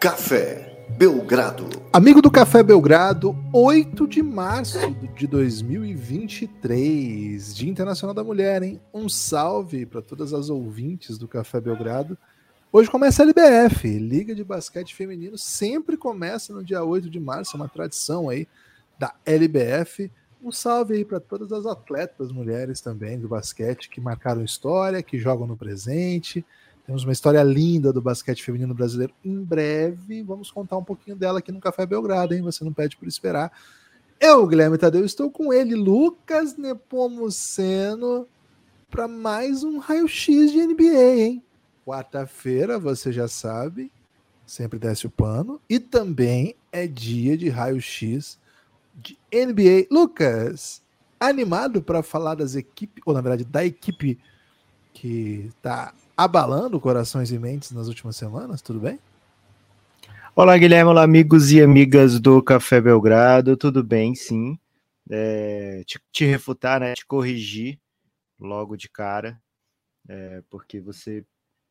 Café Belgrado. Amigo do Café Belgrado, 8 de março de 2023, Dia Internacional da Mulher, hein? Um salve para todas as ouvintes do Café Belgrado. Hoje começa a LBF, Liga de Basquete Feminino, sempre começa no dia 8 de março, é uma tradição aí da LBF. Um salve aí para todas as atletas mulheres também do basquete que marcaram história, que jogam no presente. Temos uma história linda do basquete feminino brasileiro. Em breve, vamos contar um pouquinho dela aqui no Café Belgrado, hein? Você não pede por esperar. Eu, Guilherme Tadeu, estou com ele, Lucas Nepomuceno, para mais um raio-x de NBA, hein? Quarta-feira, você já sabe, sempre desce o pano. E também é dia de raio-x de NBA. Lucas, animado para falar das equipes, ou na verdade da equipe que está abalando corações e mentes nas últimas semanas, tudo bem? Olá, Guilherme, olá, amigos e amigas do Café Belgrado, tudo bem, sim. É, te, te, refutar, né, te corrigir logo de cara, é, porque você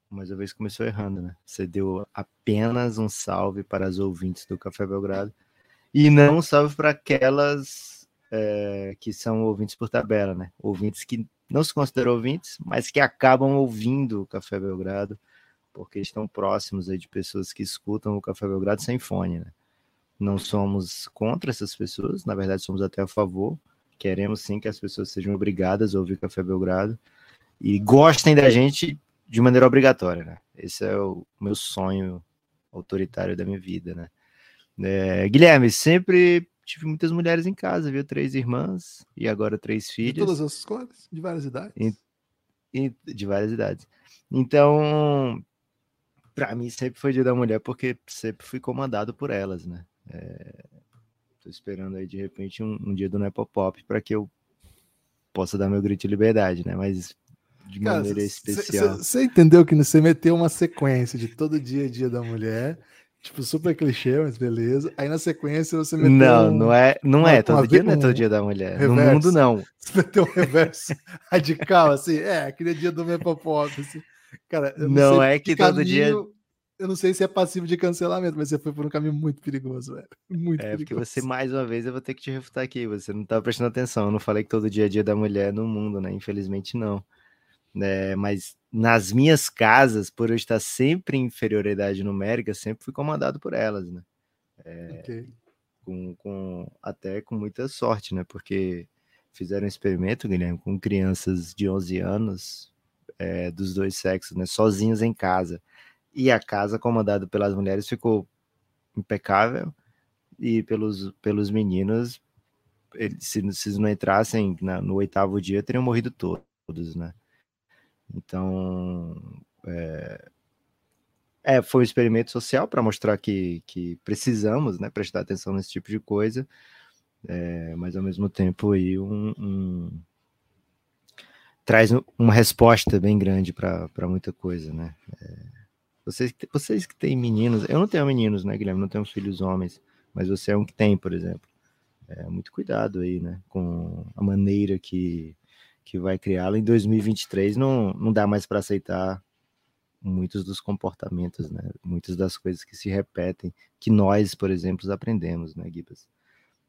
mais uma vez começou errando, né? Você deu apenas um salve para as ouvintes do Café Belgrado e não um salve para aquelas é, que são ouvintes por tabela, né? Ouvintes que não se consideram ouvintes, mas que acabam ouvindo o Café Belgrado, porque estão próximos aí de pessoas que escutam o Café Belgrado sem fone, né? Não somos contra essas pessoas, na verdade somos até a favor. Queremos sim que as pessoas sejam obrigadas a ouvir Café Belgrado e gostem da gente de maneira obrigatória, né? Esse é o meu sonho autoritário da minha vida, né? É, Guilherme, sempre tive muitas mulheres em casa, viu? Três irmãs e agora três filhos. De todas as cores, de várias idades. E, e, de várias idades. Então, para mim sempre foi dia da mulher porque sempre fui comandado por elas, né? É, tô esperando aí de repente um, um dia do Nepopop para que eu possa dar meu grito de liberdade, né? Mas de Cara, maneira especial. Você entendeu que você meteu uma sequência de todo dia é dia da mulher, tipo super clichê, mas beleza. Aí na sequência você meteu Não, um, não é, não é todo dia, não é todo dia da mulher. Reverso. No mundo não. Você meteu um reverso radical assim, é, aquele dia do meu assim. Cara, não, não é que caminho, todo dia eu não sei se é passivo de cancelamento, mas você foi por um caminho muito perigoso, velho. Muito é, perigoso. porque você, mais uma vez, eu vou ter que te refutar aqui. Você não tá prestando atenção. Eu não falei que todo dia é dia da mulher no mundo, né? Infelizmente, não né? Mas nas minhas casas, por eu estar sempre em inferioridade numérica, sempre fui comandado por elas, né? É, okay. com, com, até com muita sorte, né? Porque fizeram um experimento, Guilherme, com crianças de 11 anos, é, dos dois sexos, né? Sozinhos em casa. E a casa comandada pelas mulheres ficou impecável e pelos, pelos meninos, eles, se, se não entrassem na, no oitavo dia, teriam morrido todos, né? Então, é, é, foi um experimento social para mostrar que, que precisamos né, prestar atenção nesse tipo de coisa, é, mas ao mesmo tempo aí um, um traz uma resposta bem grande para muita coisa, né? É, vocês, vocês que têm meninos, eu não tenho meninos, né, Guilherme? Não tenho filhos homens, mas você é um que tem, por exemplo. É, muito cuidado aí, né, com a maneira que que vai criá-la em 2023 não, não dá mais para aceitar muitos dos comportamentos, né? Muitas das coisas que se repetem, que nós, por exemplo, aprendemos, né, Gibas?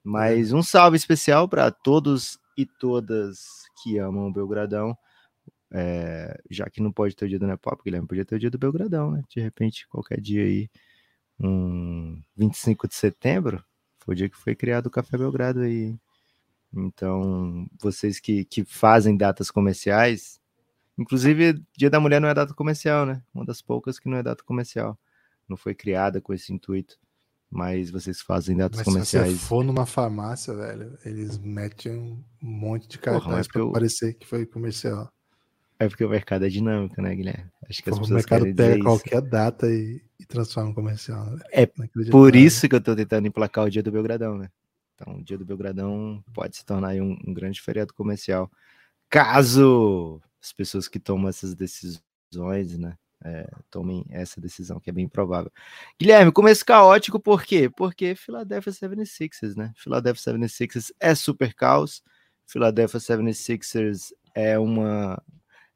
Mas um salve especial para todos e todas que amam o Belgradão. É, já que não pode ter o dia do Nepop, Guilherme, podia ter o dia do Belgradão, né? De repente, qualquer dia aí, um 25 de setembro, foi o dia que foi criado o Café Belgrado aí. Então, vocês que, que fazem datas comerciais, inclusive Dia da Mulher não é data comercial, né? Uma das poucas que não é data comercial. Não foi criada com esse intuito. Mas vocês fazem datas mas comerciais. Se você for numa farmácia, velho, eles metem um monte de cartaz para eu... parecer que foi comercial. É porque o mercado é dinâmico, né, Guilherme? Acho que as pessoas o mercado pega qualquer data e, e transforma em comercial. Né? É por isso que eu tô tentando emplacar o dia do Belgradão, né? Então, o dia do Belgradão pode se tornar um, um grande feriado comercial. Caso as pessoas que tomam essas decisões, né, é, tomem essa decisão, que é bem provável. Guilherme, começo caótico, por quê? Porque Philadelphia 76ers, né? Philadelphia 76ers é super caos, Philadelphia 76ers é uma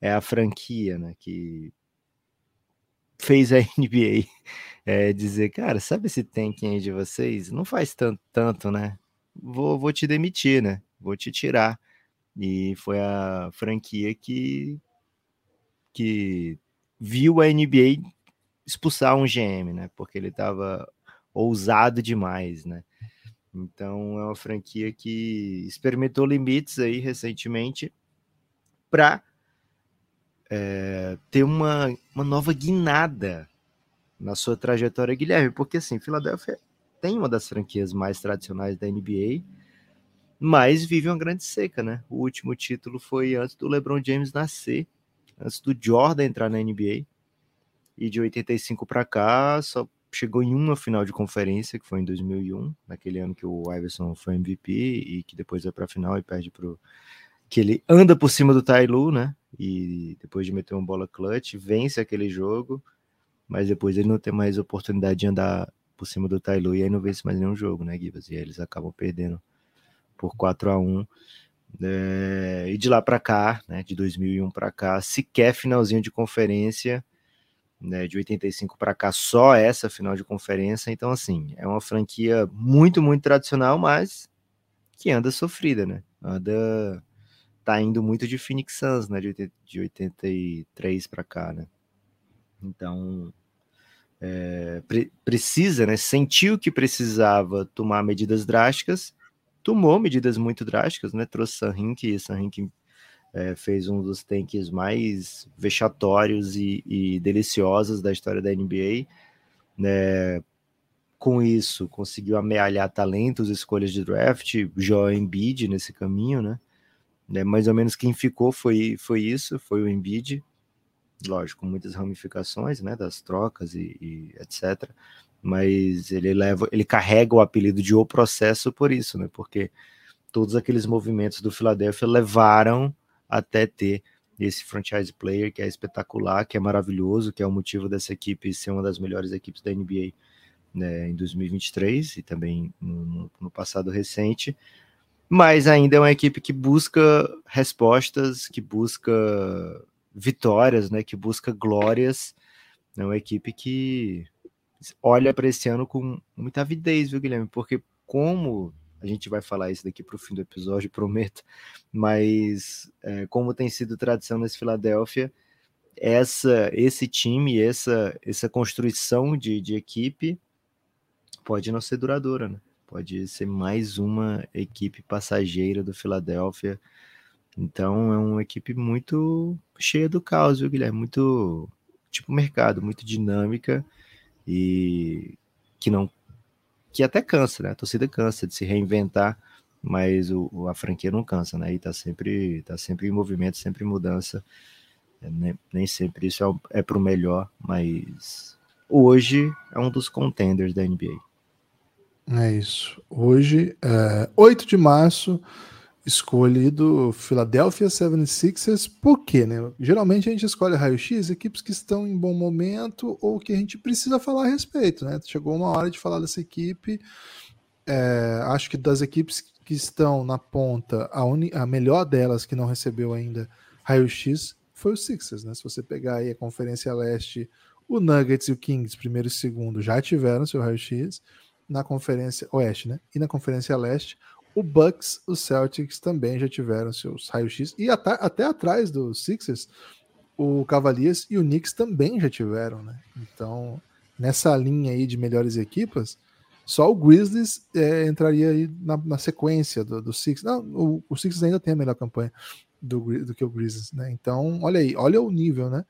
é a franquia, né, que fez a NBA é, dizer, cara, sabe esse tanking aí de vocês? Não faz tanto, tanto, né? Vou, vou te demitir, né? Vou te tirar. E foi a franquia que, que viu a NBA expulsar um GM, né? Porque ele estava ousado demais, né? Então é uma franquia que experimentou limites aí recentemente para é, ter uma, uma nova guinada na sua trajetória, Guilherme, porque assim, Filadélfia tem uma das franquias mais tradicionais da NBA, mas vive uma grande seca, né? O último título foi antes do LeBron James nascer, antes do Jordan entrar na NBA, e de 85 para cá só chegou em uma final de conferência, que foi em 2001, naquele ano que o Iverson foi MVP e que depois vai para a final e perde pro que ele anda por cima do Tailu, né? E depois de meter uma bola clutch, vence aquele jogo, mas depois ele não tem mais oportunidade de andar por cima do Tailu e aí não vence mais nenhum jogo, né, Gibas? E aí eles acabam perdendo por 4 a 1 é, e de lá para cá, né, de 2001 para cá, sequer finalzinho de conferência né, de 85 para cá, só essa final de conferência. Então, assim, é uma franquia muito, muito tradicional, mas que anda sofrida, né? Anda. Tá indo muito de Phoenix Suns, né? De, de 83 para cá, né? Então. É, pre precisa, né? Sentiu que precisava tomar medidas drásticas, tomou medidas muito drásticas, né? Trouxe Sanrink, e Sanrink é, fez um dos tanques mais vexatórios e, e, deliciosos da história da NBA. Né? Com isso, conseguiu amealhar talentos, escolhas de draft, Joel Embiid nesse caminho, né? né? Mais ou menos quem ficou foi, foi isso, foi o Embiid. Lógico, muitas ramificações, né? Das trocas e, e etc. Mas ele leva, ele carrega o apelido de o processo por isso, né? Porque todos aqueles movimentos do Philadelphia levaram até ter esse franchise player que é espetacular, que é maravilhoso, que é o motivo dessa equipe ser uma das melhores equipes da NBA né, em 2023 e também no, no, passado recente. Mas ainda é uma equipe que busca respostas, que busca vitórias, né, que busca glórias. É uma equipe que olha para esse ano com muita avidez, viu, Guilherme? Porque como a gente vai falar isso daqui para o fim do episódio, prometo. Mas é, como tem sido tradição nesse Filadélfia, essa, esse time, essa, essa construção de, de equipe pode não ser duradoura, né? Pode ser mais uma equipe passageira do Filadélfia. Então é uma equipe muito cheia do caos, viu, Guilherme? Muito tipo mercado, muito dinâmica e que não que até cansa, né? A torcida cansa de se reinventar, mas o, a franquia não cansa, né? E tá sempre, tá sempre em movimento, sempre em mudança. É, nem, nem sempre isso é, é melhor, mas hoje é um dos contenders da NBA. É isso. Hoje, é, 8 de março, escolhido Philadelphia 76ers, por quê, né? Geralmente a gente escolhe raio-x equipes que estão em bom momento ou que a gente precisa falar a respeito, né? Chegou uma hora de falar dessa equipe. É, acho que das equipes que estão na ponta, a, uni, a melhor delas que não recebeu ainda raio-x foi o Sixers, né? Se você pegar aí a Conferência Leste, o Nuggets e o Kings, primeiro e segundo, já tiveram seu raio-x na Conferência Oeste, né? E na Conferência Leste, o Bucks, os Celtics também já tiveram seus raios-x. E até, até atrás dos Sixers, o Cavaliers e o Knicks também já tiveram, né? Então, nessa linha aí de melhores equipas, só o Grizzlies é, entraria aí na, na sequência do, do Sixers. Não, o, o Sixers ainda tem a melhor campanha do, do que o Grizzlies, né? Então, olha aí, olha o nível, né?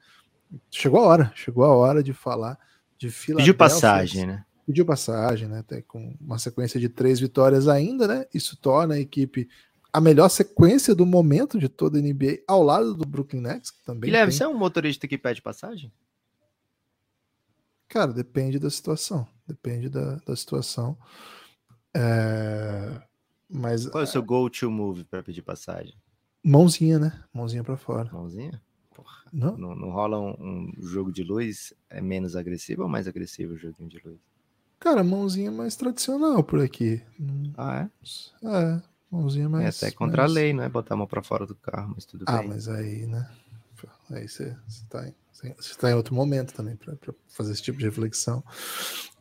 Chegou a hora, chegou a hora de falar de Filadélfia. Pediu passagem, né? Pediu passagem, né? Com uma sequência de três vitórias ainda, né? Isso torna a equipe a melhor sequência do momento de toda a NBA ao lado do Brooklyn Nets, que também. Guilherme, tem... você é um motorista que pede passagem? Cara, depende da situação. Depende da, da situação. É... Mas, Qual é o seu go-to move para pedir passagem? Mãozinha, né? Mãozinha para fora. Mãozinha? Porra. Não? não, não rola um, um, jogo de luz? É menos agressivo ou mais agressivo o joguinho de luz? Cara, mãozinha mais tradicional por aqui. Ah, é? É, mãozinha mais. É até contra mais... a lei, não é? Botar a mão pra fora do carro, mas tudo ah, bem. Ah, mas aí, né? Aí você tá Você está em outro momento também para fazer esse tipo de reflexão.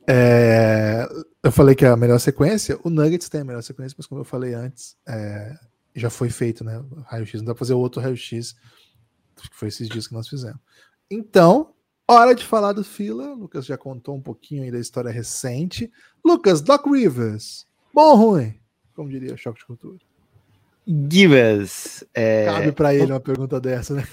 É, eu falei que é a melhor sequência, o Nuggets tem a melhor sequência, mas como eu falei antes, é, já foi feito, né? Raio-X, não dá para fazer outro raio-X, que foi esses dias que nós fizemos. Então, hora de falar do Fila. Lucas já contou um pouquinho aí da história recente. Lucas, Doc Rivers, bom ou ruim? Como diria o Choque de Cultura. Give us. É... Cabe para ele uma pergunta dessa, né?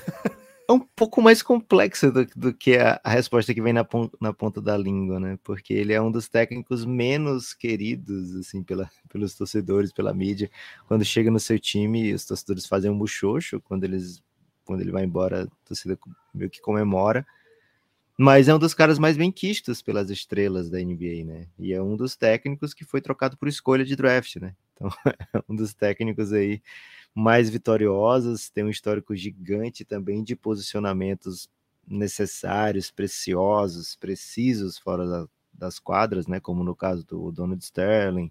é um pouco mais complexa do, do que a, a, resposta que vem na ponta, na ponta da língua, né? Porque ele é um dos técnicos menos queridos, assim, pela, pelos torcedores, pela mídia. Quando chega no seu time, os torcedores fazem um buchocho, quando, eles, quando ele vai embora, a torcida meio que comemora. Mas é um dos caras mais bem quistos pelas estrelas da NBA, né? E é um dos técnicos que foi trocado por escolha de draft, né? Então, é um dos técnicos aí mais vitoriosas, tem um histórico gigante também de posicionamentos necessários, preciosos, precisos fora da, das quadras, né, como no caso do Donald Sterling,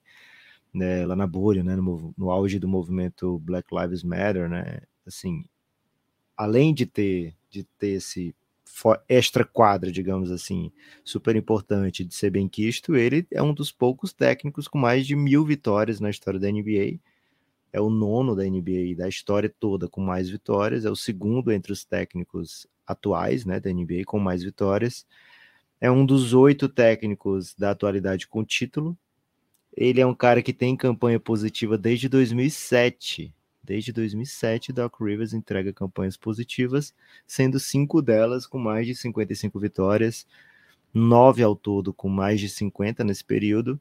né, lá na bolha, né, no, no auge do movimento Black Lives Matter, né, assim, além de ter de ter esse extra quadra, digamos assim, super importante de ser bem quisto, ele é um dos poucos técnicos com mais de mil vitórias na história da NBA é o nono da NBA da história toda com mais vitórias, é o segundo entre os técnicos atuais né, da NBA com mais vitórias, é um dos oito técnicos da atualidade com título. Ele é um cara que tem campanha positiva desde 2007. Desde 2007, Doc Rivers entrega campanhas positivas, sendo cinco delas com mais de 55 vitórias, nove ao todo com mais de 50 nesse período,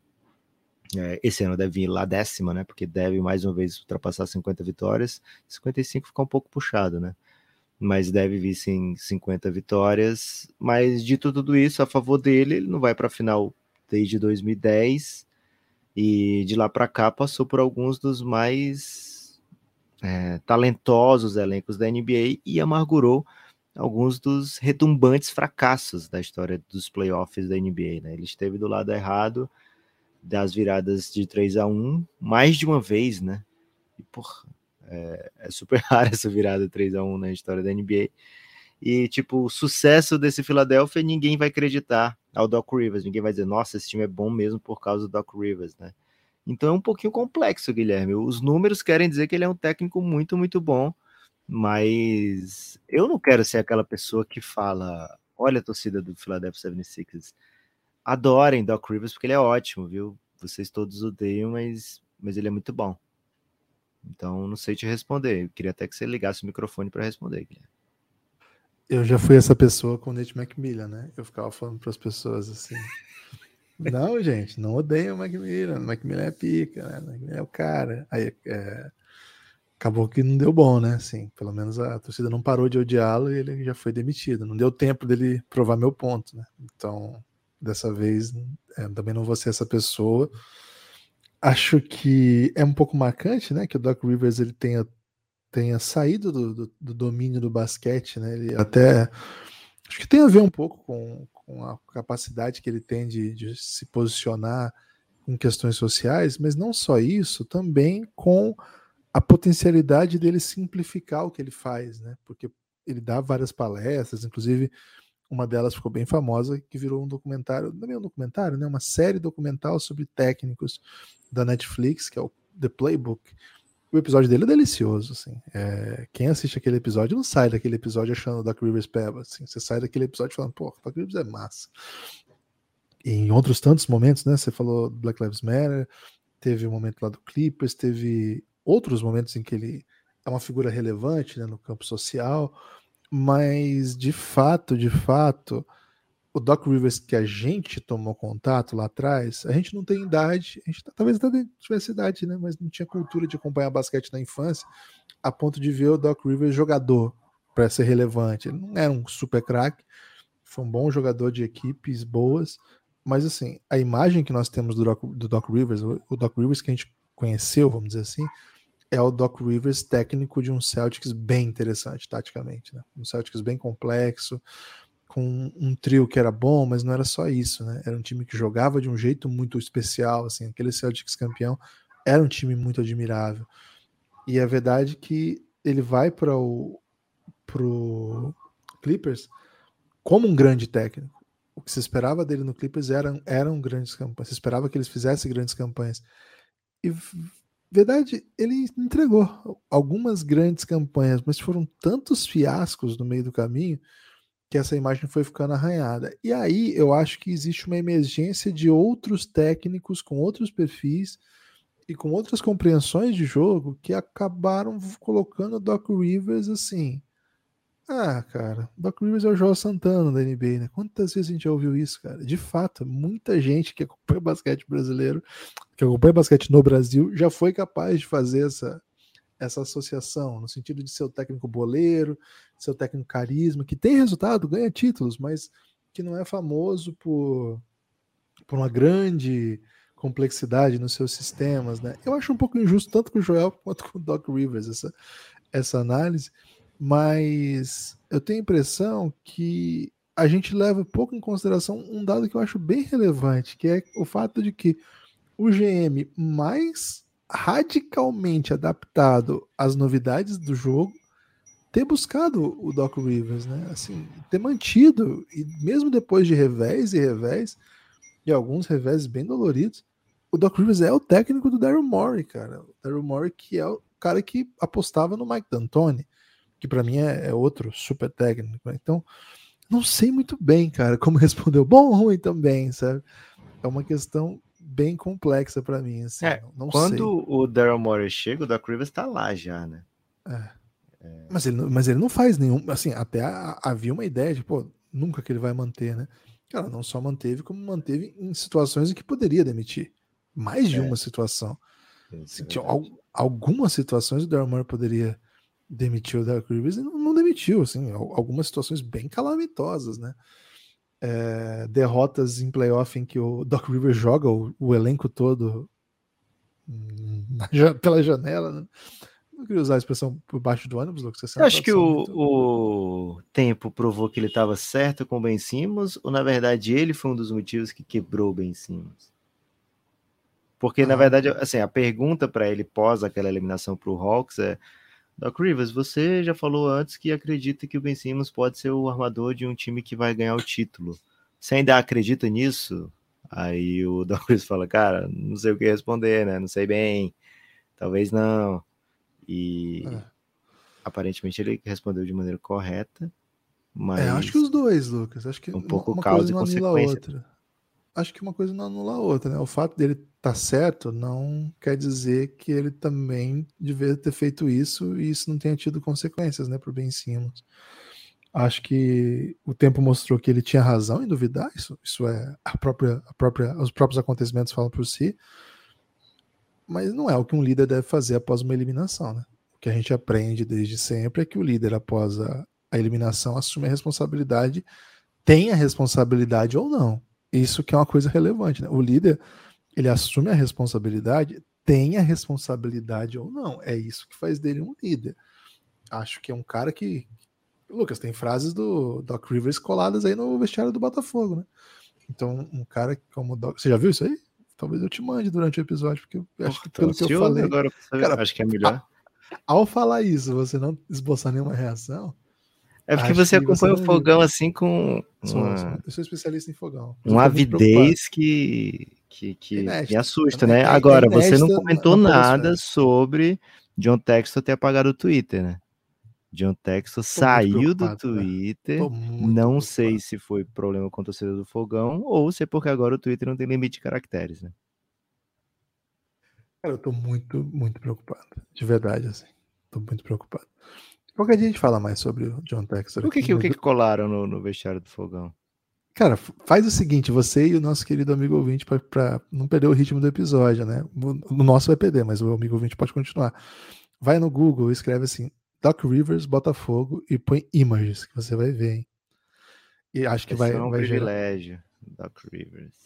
é, esse ano deve vir lá décima, né? Porque deve mais uma vez ultrapassar 50 vitórias. 55 fica um pouco puxado, né? Mas deve vir sim 50 vitórias. Mas dito tudo isso, a favor dele, ele não vai para a final desde 2010 e de lá para cá passou por alguns dos mais é, talentosos elencos da NBA e amargurou alguns dos retumbantes fracassos da história dos playoffs da NBA. Né? Ele esteve do lado errado das viradas de 3 a 1 mais de uma vez, né? E, porra, é, é super rara essa virada 3 a 1 na história da NBA. E, tipo, o sucesso desse Philadelphia, ninguém vai acreditar ao Doc Rivers. Ninguém vai dizer, nossa, esse time é bom mesmo por causa do Doc Rivers, né? Então é um pouquinho complexo, Guilherme. Os números querem dizer que ele é um técnico muito, muito bom, mas eu não quero ser aquela pessoa que fala: olha a torcida do Philadelphia 76ers, adorem Doc Rivers, porque ele é ótimo, viu? Vocês todos odeiam, mas, mas ele é muito bom. Então, não sei te responder. Eu queria até que você ligasse o microfone para responder, Guilherme. Eu já fui essa pessoa com o Nate McMillan, né? Eu ficava falando para as pessoas assim. não, gente, não odeiam o Macmillan. O Macmillan é pica, né? O Macmillan é o cara. Aí é, acabou que não deu bom, né? Assim, pelo menos a torcida não parou de odiá-lo e ele já foi demitido. Não deu tempo dele provar meu ponto, né? Então, Dessa vez é, também não vou ser essa pessoa. Acho que é um pouco marcante, né? Que o Doc Rivers ele tenha, tenha saído do, do, do domínio do basquete, né? Ele até acho que tem a ver um pouco com, com a capacidade que ele tem de, de se posicionar com questões sociais, mas não só isso, também com a potencialidade dele simplificar o que ele faz, né? Porque ele dá várias palestras, inclusive uma delas ficou bem famosa, que virou um documentário, não é um documentário, né? Uma série documental sobre técnicos da Netflix, que é o The Playbook. O episódio dele é delicioso, assim. É, quem assiste aquele episódio não sai daquele episódio achando Doc Rivers peba, assim. Você sai daquele episódio falando, pô, Doc Rivers é massa. E em outros tantos momentos, né? Você falou Black Lives Matter, teve o um momento lá do Clippers, teve outros momentos em que ele é uma figura relevante né, no campo social mas de fato, de fato, o Doc Rivers que a gente tomou contato lá atrás, a gente não tem idade, a gente tá, talvez até tivesse idade, né? Mas não tinha cultura de acompanhar basquete na infância, a ponto de ver o Doc Rivers jogador para ser relevante. Ele não era um super craque, foi um bom jogador de equipes boas, mas assim, a imagem que nós temos do Doc, do Doc Rivers, o Doc Rivers que a gente conheceu, vamos dizer assim, é o Doc Rivers técnico de um Celtics bem interessante taticamente, né? Um Celtics bem complexo, com um trio que era bom, mas não era só isso, né? Era um time que jogava de um jeito muito especial, assim, aquele Celtics campeão era um time muito admirável. E a verdade é que ele vai para o pro Clippers como um grande técnico. O que se esperava dele no Clippers eram, eram grandes campanhas. Se esperava que eles fizessem grandes campanhas. E verdade, ele entregou algumas grandes campanhas, mas foram tantos fiascos no meio do caminho que essa imagem foi ficando arranhada. E aí eu acho que existe uma emergência de outros técnicos com outros perfis e com outras compreensões de jogo que acabaram colocando o Doc Rivers assim. Ah, cara, Doc Rivers é o João Santana da NBA, né? Quantas vezes a gente já ouviu isso, cara? De fato, muita gente que acompanha basquete brasileiro, que acompanha basquete no Brasil, já foi capaz de fazer essa, essa associação, no sentido de ser o técnico boleiro, seu técnico carisma, que tem resultado, ganha títulos, mas que não é famoso por, por uma grande complexidade nos seus sistemas, né? Eu acho um pouco injusto tanto com o Joel quanto com o Doc Rivers essa, essa análise, mas eu tenho a impressão que a gente leva pouco em consideração um dado que eu acho bem relevante, que é o fato de que o GM mais radicalmente adaptado às novidades do jogo ter buscado o Doc Rivers, né? Assim, ter mantido, e mesmo depois de revés e revés, e alguns revés bem doloridos, o Doc Rivers é o técnico do Daryl Morey, cara. O Daryl Morey que é o cara que apostava no Mike D'Antoni, que para mim é, é, outro super técnico. Né? Então, não sei muito bem, cara, como respondeu. Bom ou ruim também, sabe? É uma questão bem complexa para mim. Assim, é, não quando sei. o Daryl Morey chega, o Doc Rivers tá lá já, né? É. É... Mas, ele, mas ele não faz nenhum. Assim, até havia uma ideia de, pô, nunca que ele vai manter, né? Cara, não só manteve, como manteve em situações em que poderia demitir mais de é. uma situação. Assim, tinha algumas situações o Daryl poderia demitir o Derek Rivers e não, não, demitiu, assim, algumas situações bem calamitosas, né? É, derrotas em playoff em que o Doc Rivers joga o, o elenco todo na, pela janela, né? Não queria usar a expressão por baixo do ônibus, Lucas. Eu acho que o, muito... o tempo provou que ele estava certo com o Ben Simmons, ou na verdade ele foi um dos motivos que quebrou o Ben Simmons? Porque, ah. na verdade, assim, a pergunta para ele pós aquela eliminação para o Hawks é: Doc Rivers, você já falou antes que acredita que o Ben Simmons pode ser o armador de um time que vai ganhar o título. Você ainda acredita nisso? Aí o Doc Rivers fala: Cara, não sei o que responder, né? Não sei bem. Talvez não. E é. aparentemente ele respondeu de maneira correta. Mas é, acho que os dois, Lucas. Acho que um pouco uma causa e consequência. Outra. Acho que uma coisa não anula a outra, né? O fato dele tá certo não quer dizer que ele também devia ter feito isso e isso não tenha tido consequências, né, pro Ben Simmons. Acho que o tempo mostrou que ele tinha razão em duvidar, isso, isso é a própria, a própria, os próprios acontecimentos falam por si, mas não é o que um líder deve fazer após uma eliminação, né? O que a gente aprende desde sempre é que o líder, após a, a eliminação, assume a responsabilidade, tem a responsabilidade ou não. Isso que é uma coisa relevante, né? O líder ele assume a responsabilidade, tem a responsabilidade ou não. É isso que faz dele um líder. Acho que é um cara que. Lucas, tem frases do Doc Rivers coladas aí no vestiário do Botafogo, né? Então, um cara como o Doc. Você já viu isso aí? Talvez eu te mande durante o episódio, porque eu acho que pelo que eu falei. Agora, cara, acho que é melhor. Ao falar isso, você não esboçar nenhuma reação. É porque você acompanha você o fogão assim com. Uma... Eu sou especialista em fogão. Uma avidez que, que, que me assusta, né? Agora, você não comentou nada sobre John Textor ter apagado o Twitter, né? John Textor saiu do Twitter. Não sei se foi problema com a torcida do Fogão ou se é porque agora o Twitter não tem limite de caracteres, né? Cara, eu tô muito, muito preocupado. De verdade, assim. Tô muito preocupado. Qualquer dia a gente fala mais sobre o John Textor. O que, que, o que, que colaram no, no vestiário do Fogão? Cara, faz o seguinte, você e o nosso querido amigo ouvinte, para não perder o ritmo do episódio, né? O nosso vai perder, mas o amigo ouvinte pode continuar. Vai no Google, escreve assim, Doc Rivers, Botafogo, e põe images, que você vai ver, hein? E acho que Esse vai. É um vai privilégio, gerar... Doc Rivers.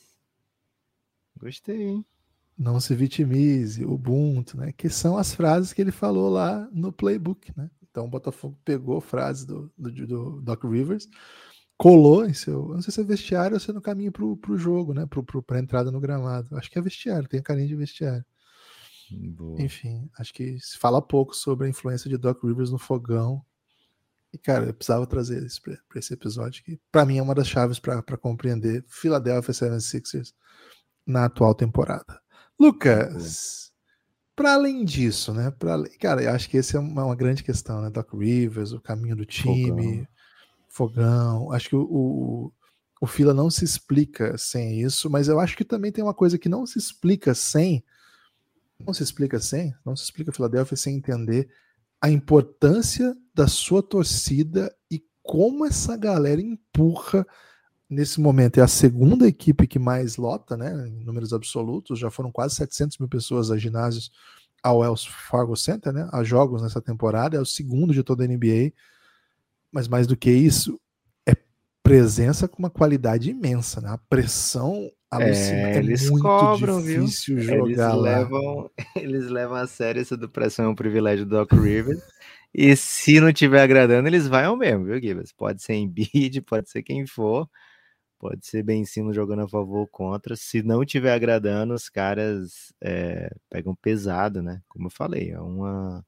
Gostei, hein? Não se vitimize, Ubuntu, né? Que são as frases que ele falou lá no playbook, né? Então o Botafogo pegou frases do, do, do Doc Rivers colou em seu. Não sei se é vestiário ou se é no caminho pro, pro jogo, né? Pro, pra entrada no gramado. Acho que é vestiário, tem carinho de vestiário. Boa. Enfim, acho que se fala pouco sobre a influência de Doc Rivers no fogão. E, cara, eu precisava trazer isso para esse episódio, que para mim é uma das chaves para compreender Philadelphia 76ers na atual temporada. Lucas, para além disso, né? Pra, cara, eu acho que esse é uma, uma, grande questão, né? Doc Rivers, o caminho do time, fogão. fogão. Acho que o, o, o Fila não se explica sem isso, mas eu acho que também tem uma coisa que não se explica sem. Não se explica sem, não se explica Filadélfia sem entender a importância da sua torcida e como essa galera empurra nesse momento. É a segunda equipe que mais lota, né, em números absolutos. Já foram quase 700 mil pessoas a ginásios ao Wells Fargo Center, né, a jogos nessa temporada. É o segundo de toda a NBA. Mas mais do que isso, é presença com uma qualidade imensa, né? A pressão é, é eles muito cobram, difícil viu? jogar eles. Levam, eles levam a sério essa do pressão é um privilégio do Doc Rivers. e se não tiver agradando, eles vão mesmo, viu, Gibbs? Pode ser em bid, pode ser quem for. Pode ser bem cima jogando a favor ou contra. Se não tiver agradando, os caras é, pegam pesado, né? Como eu falei, é uma,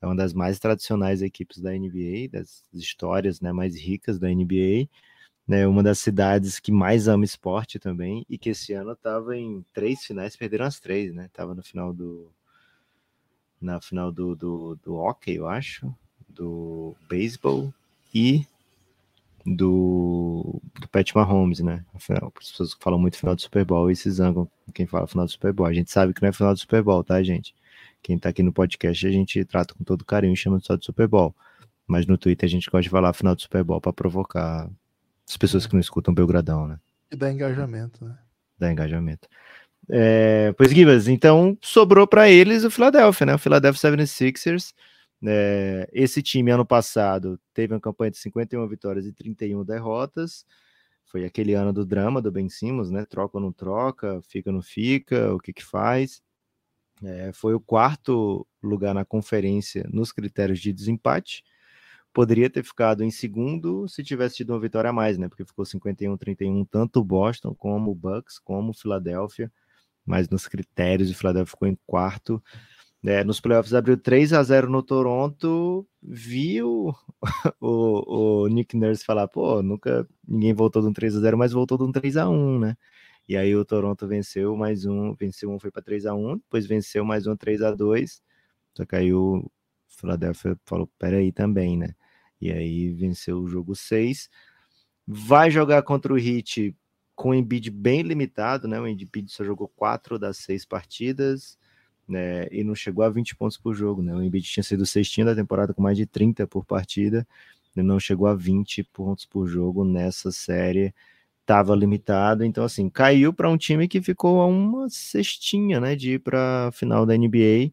é uma das mais tradicionais equipes da NBA, das histórias né, mais ricas da NBA né, uma das cidades que mais ama esporte também, e que esse ano estava em três finais, perderam as três, né? Tava no final do. Na final do, do, do hockey, eu acho, do beisebol e do, do Pat Mahomes, né? Afinal, as pessoas falam muito final do Super Bowl e se zangam quem fala final do Super Bowl. A gente sabe que não é final do Super Bowl, tá, gente? Quem tá aqui no podcast a gente trata com todo carinho, chama só de Super Bowl. Mas no Twitter a gente gosta de falar final do Super Bowl para provocar as pessoas que não escutam Belgradão, né? E dá engajamento, né? Dá engajamento. É, pois, Gibas, então sobrou para eles o Philadelphia, né? O Philadelphia 76ers. É, esse time, ano passado, teve uma campanha de 51 vitórias e 31 derrotas. Foi aquele ano do drama do Ben Simmons, né? Troca ou não troca, fica ou não fica, o que que faz. É, foi o quarto lugar na conferência nos critérios de desempate poderia ter ficado em segundo se tivesse tido uma vitória a mais, né? Porque ficou 51-31, tanto Boston como o Bucks, como o Philadelphia, mas nos critérios o Philadelphia ficou em quarto. É, nos playoffs abriu 3 a 0 no Toronto, viu o, o Nick Nurse falar, pô, nunca ninguém voltou de um 3 a 0 mas voltou de um 3 a 1 né? E aí o Toronto venceu mais um, venceu um, foi para 3 a 1 depois venceu mais um 3 a 2 só que aí o Philadelphia falou, peraí também, né? E aí venceu o jogo 6. Vai jogar contra o Heat com o Embiid bem limitado, né? O Embiid só jogou 4 das 6 partidas, né? E não chegou a 20 pontos por jogo, né? O Embiid tinha sido sextinho da temporada com mais de 30 por partida, e não chegou a 20 pontos por jogo nessa série. Estava limitado, então assim, caiu para um time que ficou a uma cestinha, né, de ir para a final da NBA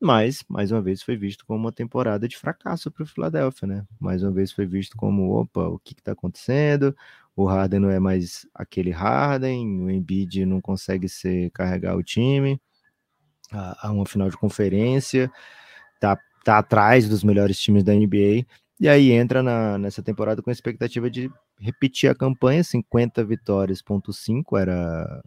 mas, mais uma vez, foi visto como uma temporada de fracasso para o Philadelphia, né? Mais uma vez foi visto como, opa, o que está acontecendo? O Harden não é mais aquele Harden, o Embiid não consegue ser carregar o time a, a uma final de conferência, tá, tá atrás dos melhores times da NBA, e aí entra na, nessa temporada com a expectativa de repetir a campanha, 50 vitórias, ponto 5 era,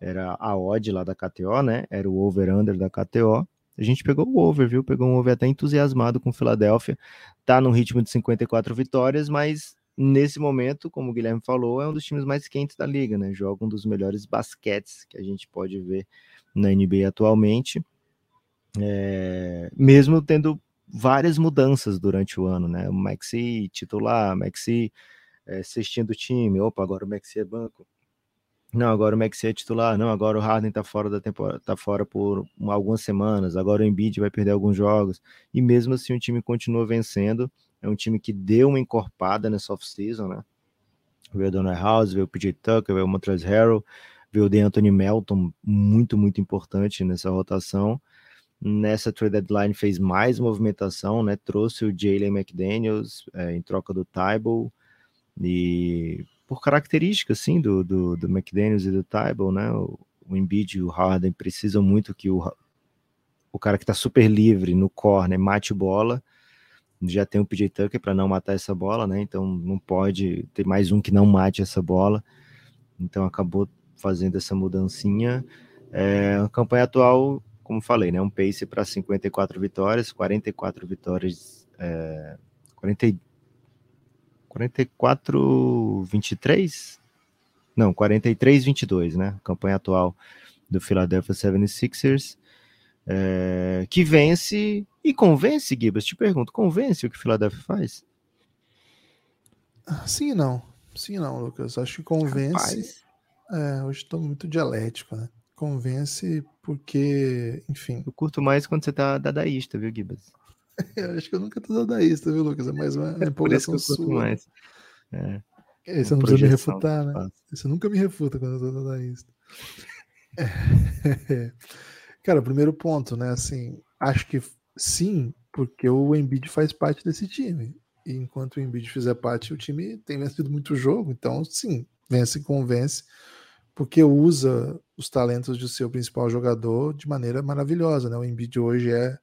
era a odd lá da KTO, né? Era o over-under da KTO, a gente pegou o over, viu? Pegou um over até entusiasmado com o Philadelphia. Tá no ritmo de 54 vitórias, mas nesse momento, como o Guilherme falou, é um dos times mais quentes da liga, né? Joga um dos melhores basquetes que a gente pode ver na NBA atualmente. É... Mesmo tendo várias mudanças durante o ano, né? O Maxi titular, Maxi é, cestinha do time, opa, agora o Maxi é banco. Não, agora o Maxi é titular. Não, agora o Harden tá fora da temporada, tá fora por algumas semanas. Agora o Embiid vai perder alguns jogos. E mesmo assim o time continua vencendo. É um time que deu uma encorpada nessa off-season, né? Veio o Donald House, veio o PJ Tucker, veio o Montrezl Harrell, o DeAnthony Melton, muito, muito importante nessa rotação. Nessa trade deadline fez mais movimentação, né? Trouxe o Jalen McDaniels é, em troca do Tybalt e por características, assim, do, do, do McDaniels e do Tybalt, né? O, o Embiid e o Harden precisam muito que o, o cara que está super livre no corner mate bola. Já tem o PJ Tucker para não matar essa bola, né? Então não pode ter mais um que não mate essa bola. Então acabou fazendo essa mudancinha. É, a campanha atual, como falei, né? Um pace para 54 vitórias, 44 vitórias, é, 40, 44, 23? Não, 43, 22, né? Campanha atual do Philadelphia 76ers. É, que vence e convence, Gibas. Te pergunto, convence o que o Philadelphia faz? Sim e não. Sim e não, Lucas. Acho que convence. É, hoje estou muito dialético, né? Convence porque, enfim. Eu curto mais quando você tá dadaísta, viu, Gibas? eu acho que eu nunca tô dadaísta, viu, Lucas? É mais uma, uma empolgação sua. Mais. É. É, você não precisa me refutar, né? Você nunca me refuta quando eu tô dadaísta. É. Cara, primeiro ponto, né? Assim, acho que sim, porque o Embiid faz parte desse time. E enquanto o Embiid fizer parte, o time tem vencido muito jogo. Então, sim, vence e convence, porque usa os talentos de seu principal jogador de maneira maravilhosa, né? O Embiid hoje é,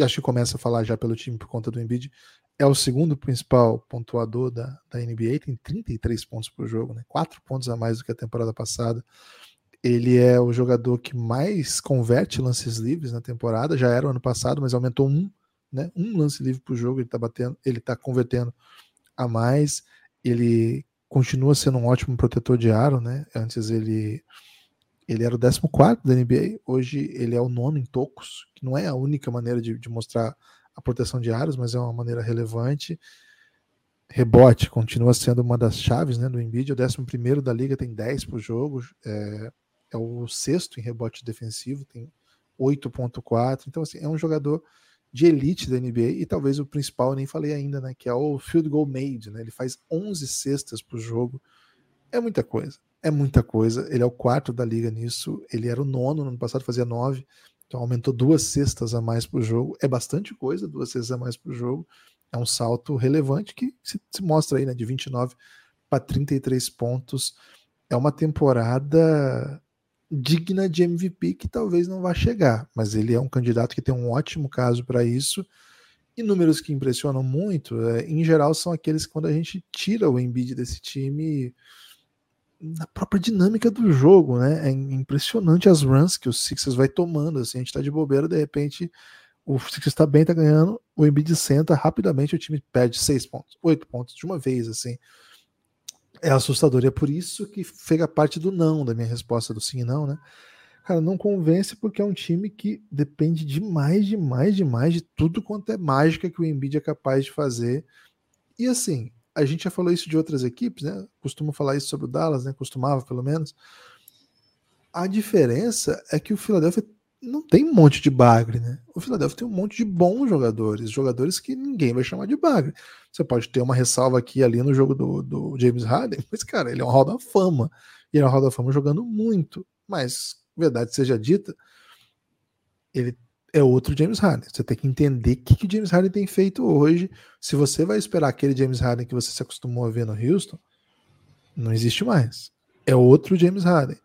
acho que começa a falar já pelo time por conta do Embiid, é o segundo principal pontuador da, da NBA, tem 33 pontos por jogo, né? 4 pontos a mais do que a temporada passada. Ele é o jogador que mais converte lances livres na temporada, já era o ano passado, mas aumentou um, né? Um lance livre por jogo, ele tá batendo, ele tá convertendo a mais. Ele continua sendo um ótimo protetor de aro, né? Antes ele ele era o 14 da NBA, hoje ele é o nono em tocos, que não é a única maneira de, de mostrar a proteção de aros, mas é uma maneira relevante. Rebote continua sendo uma das chaves né, do Embiid, é o 11 da liga, tem 10 por jogo, é, é o sexto em rebote defensivo, tem 8.4. Então, assim, é um jogador de elite da NBA e talvez o principal, nem falei ainda, né, que é o field goal made, né? Ele faz 11 cestas por jogo. É muita coisa. É muita coisa. Ele é o quarto da liga nisso. Ele era o nono no ano passado, fazia nove. Então aumentou duas cestas a mais por jogo. É bastante coisa, duas cestas a mais por jogo. É um salto relevante que se, se mostra aí, né, de 29 para 33 pontos. É uma temporada digna de MVP que talvez não vá chegar, mas ele é um candidato que tem um ótimo caso para isso. E números que impressionam muito, é, em geral, são aqueles que quando a gente tira o Embiid desse time na própria dinâmica do jogo, né? É impressionante as runs que o Sixers vai tomando. Assim, a gente tá de bobeira, de repente o Sixers está bem, tá ganhando, o Embiid senta rapidamente, o time perde seis pontos, oito pontos de uma vez, assim é assustador. E é por isso que fica parte do não da minha resposta do sim e não, né? Cara, não convence porque é um time que depende demais, demais, demais de tudo quanto é mágica que o Embiid é capaz de fazer. E assim, a gente já falou isso de outras equipes, né? Costumo falar isso sobre o Dallas, né? Costumava, pelo menos. A diferença é que o Philadelphia não tem um monte de bagre, né? O Philadelphia tem um monte de bons jogadores, jogadores que ninguém vai chamar de bagre. Você pode ter uma ressalva aqui ali no jogo do, do James Harden, mas, cara, ele é um Hall da Fama. E ele é um Hall da Fama jogando muito. Mas, verdade seja dita, ele é outro James Harden. Você tem que entender o que, que James Harden tem feito hoje. Se você vai esperar aquele James Harden que você se acostumou a ver no Houston, não existe mais. É outro James Harden.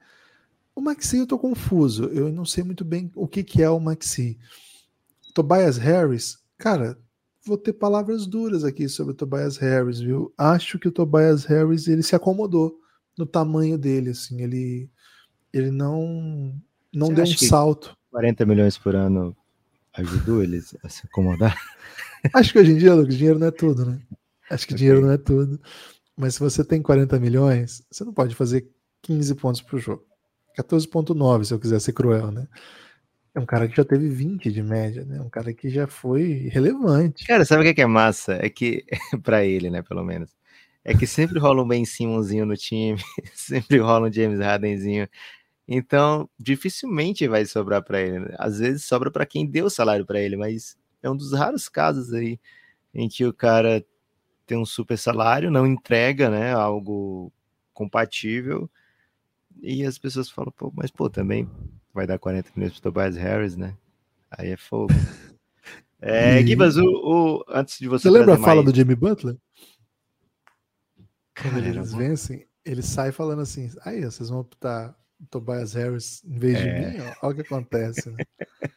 O Maxi eu tô confuso. Eu não sei muito bem o que, que é o Maxi. Tobias Harris, cara, vou ter palavras duras aqui sobre o Tobias Harris, viu? Acho que o Tobias Harris ele se acomodou no tamanho dele, assim, ele ele não não Você deu um salto. 40 milhões por ano ajudou eles a se acomodar? Acho que hoje em dia, Lucas, dinheiro não é tudo, né? Acho que okay. dinheiro não é tudo. Mas se você tem 40 milhões, você não pode fazer 15 pontos por jogo. 14.9, se eu quiser ser cruel, né? É um cara que já teve 20 de média, né? Um cara que já foi relevante. Cara, sabe o que é, massa? É que, para ele, né, pelo menos, é que sempre rola um Ben Simonzinho no time, sempre rola um James Hardenzinho. Então, dificilmente vai sobrar para ele. Né? Às vezes sobra para quem deu o salário para ele, mas é um dos raros casos aí em que o cara tem um super salário, não entrega, né, algo compatível e as pessoas falam, pô, mas pô, também vai dar 40 minutos pro Tobias Harris, né? Aí é fogo. É, e... Gibas, o, o, antes de você. Você lembra a fala mais... do Jimmy Butler? Quando Cara, eles vencem, ele sai falando assim: aí, vocês vão optar Tobias Harris em vez é... de mim? Olha o que acontece, né?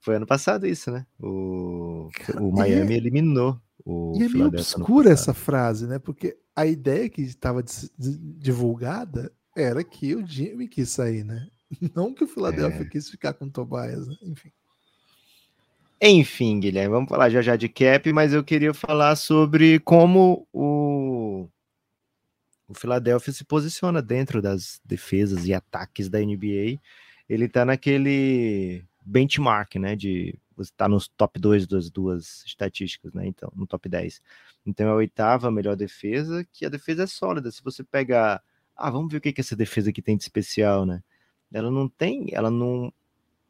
Foi ano passado isso, né? O, o Miami é... eliminou o. E é meio obscura essa frase, né? Porque a ideia que estava divulgada era que o Jimmy quis sair, né? Não que o Philadelphia é. quis ficar com o Tobias, né? enfim. Enfim, Guilherme, vamos falar já já de cap, mas eu queria falar sobre como o, o Philadelphia se posiciona dentro das defesas e ataques da NBA. Ele tá naquele benchmark, né, de está nos top 2 das duas estatísticas, né? Então, no top 10. Então é a oitava melhor defesa, que a defesa é sólida. Se você pegar, ah, vamos ver o que que essa defesa aqui tem de especial, né? Ela não tem, ela não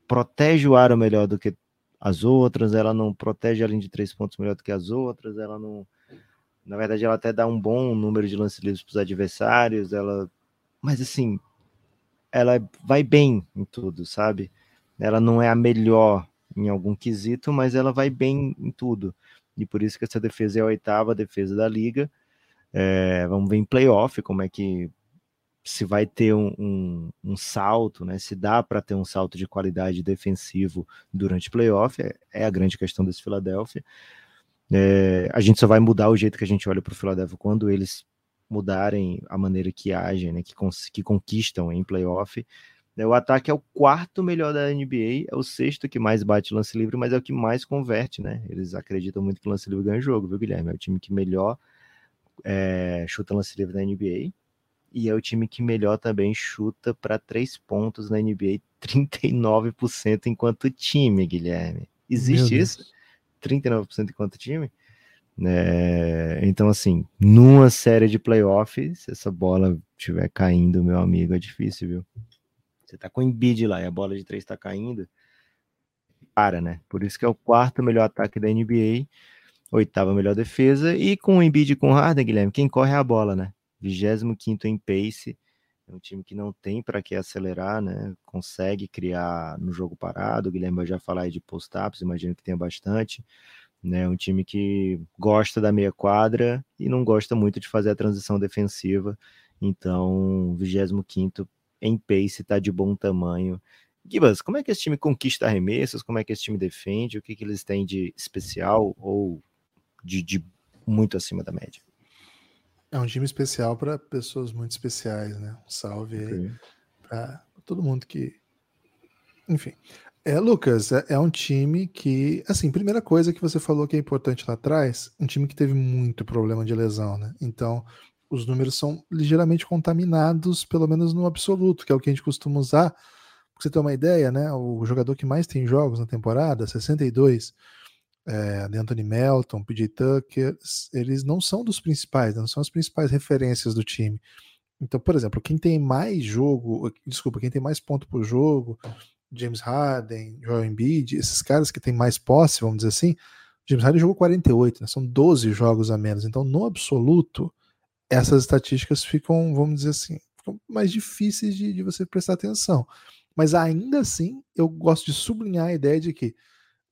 protege o aro melhor do que as outras, ela não protege a linha de três pontos melhor do que as outras, ela não. Na verdade, ela até dá um bom número de lances livres para os adversários, ela. Mas assim, ela vai bem em tudo, sabe? Ela não é a melhor em algum quesito, mas ela vai bem em tudo. E por isso que essa defesa é a oitava defesa da liga. É, vamos ver em playoff como é que se vai ter um, um, um salto, né? Se dá para ter um salto de qualidade defensivo durante playoff, é, é a grande questão desse Philadelphia. É, a gente só vai mudar o jeito que a gente olha para o Philadelphia quando eles mudarem a maneira que agem, né? Que, que conquistam em playoff. É, o ataque é o quarto melhor da NBA, é o sexto que mais bate lance livre, mas é o que mais converte, né? Eles acreditam muito que lance livre ganha jogo, viu, Guilherme? É o time que melhor é, chuta lance livre da NBA e é o time que melhor também chuta para três pontos na NBA, 39% enquanto time, Guilherme. Existe isso? 39% enquanto time? É, então, assim, numa série de playoffs, se essa bola estiver caindo, meu amigo, é difícil, viu? Você tá com o Embiid lá e a bola de três tá caindo, para, né? Por isso que é o quarto melhor ataque da NBA, oitava melhor defesa, e com o Embiid e com o Harden, Guilherme, quem corre é a bola, né? 25 em pace, é um time que não tem para que acelerar, né? Consegue criar no jogo parado. O Guilherme vai já falar aí de post-ups, imagino que tenha bastante. Né? Um time que gosta da meia quadra e não gosta muito de fazer a transição defensiva. Então, 25 em pace está de bom tamanho. Gibas, como é que esse time conquista arremessos? Como é que esse time defende? O que, que eles têm de especial ou de, de muito acima da média? É um time especial para pessoas muito especiais, né? Um salve okay. aí para todo mundo que. Enfim. É, Lucas, é, é, um time que, assim, primeira coisa que você falou que é importante lá atrás, um time que teve muito problema de lesão, né? Então, os números são ligeiramente contaminados, pelo menos no absoluto, que é o que a gente costuma usar. Pra você ter uma ideia, né? O jogador que mais tem jogos na temporada, 62, é, de Anthony Melton, PJ Tucker, eles não são dos principais, não são as principais referências do time. Então, por exemplo, quem tem mais jogo, desculpa, quem tem mais ponto por jogo, James Harden, Joel Embiid, esses caras que têm mais posse, vamos dizer assim, James Harden jogou 48, né? são 12 jogos a menos. Então, no absoluto, essas estatísticas ficam, vamos dizer assim, ficam mais difíceis de, de você prestar atenção. Mas ainda assim, eu gosto de sublinhar a ideia de que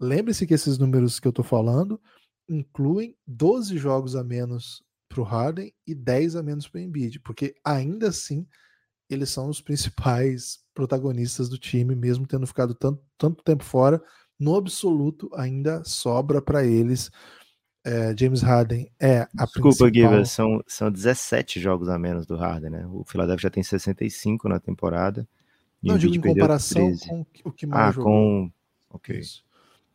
Lembre-se que esses números que eu estou falando incluem 12 jogos a menos para o Harden e 10 a menos para o Embiid, porque ainda assim eles são os principais protagonistas do time, mesmo tendo ficado tanto, tanto tempo fora. No absoluto, ainda sobra para eles. É, James Harden é a Desculpa, principal... são, são 17 jogos a menos do Harden, né? O Philadelphia já tem 65 na temporada. Não, digo em comparação com o que mais ah, jogou. com... Ok. Isso.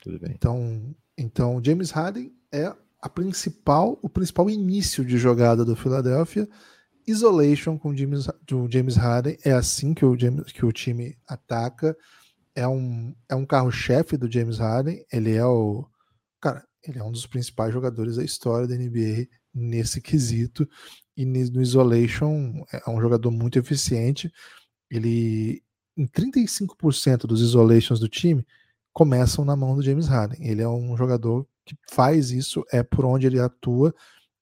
Tudo bem. Então, então James Harden é a principal, o principal início de jogada do Philadelphia. Isolation com James, do James Harden é assim que o, James, que o time ataca. É um, é um carro-chefe do James Harden. Ele é o. Cara, ele é um dos principais jogadores da história da NBA nesse quesito. E no Isolation é um jogador muito eficiente. Ele, em 35% dos isolations do time, começam na mão do James Harden. Ele é um jogador que faz isso, é por onde ele atua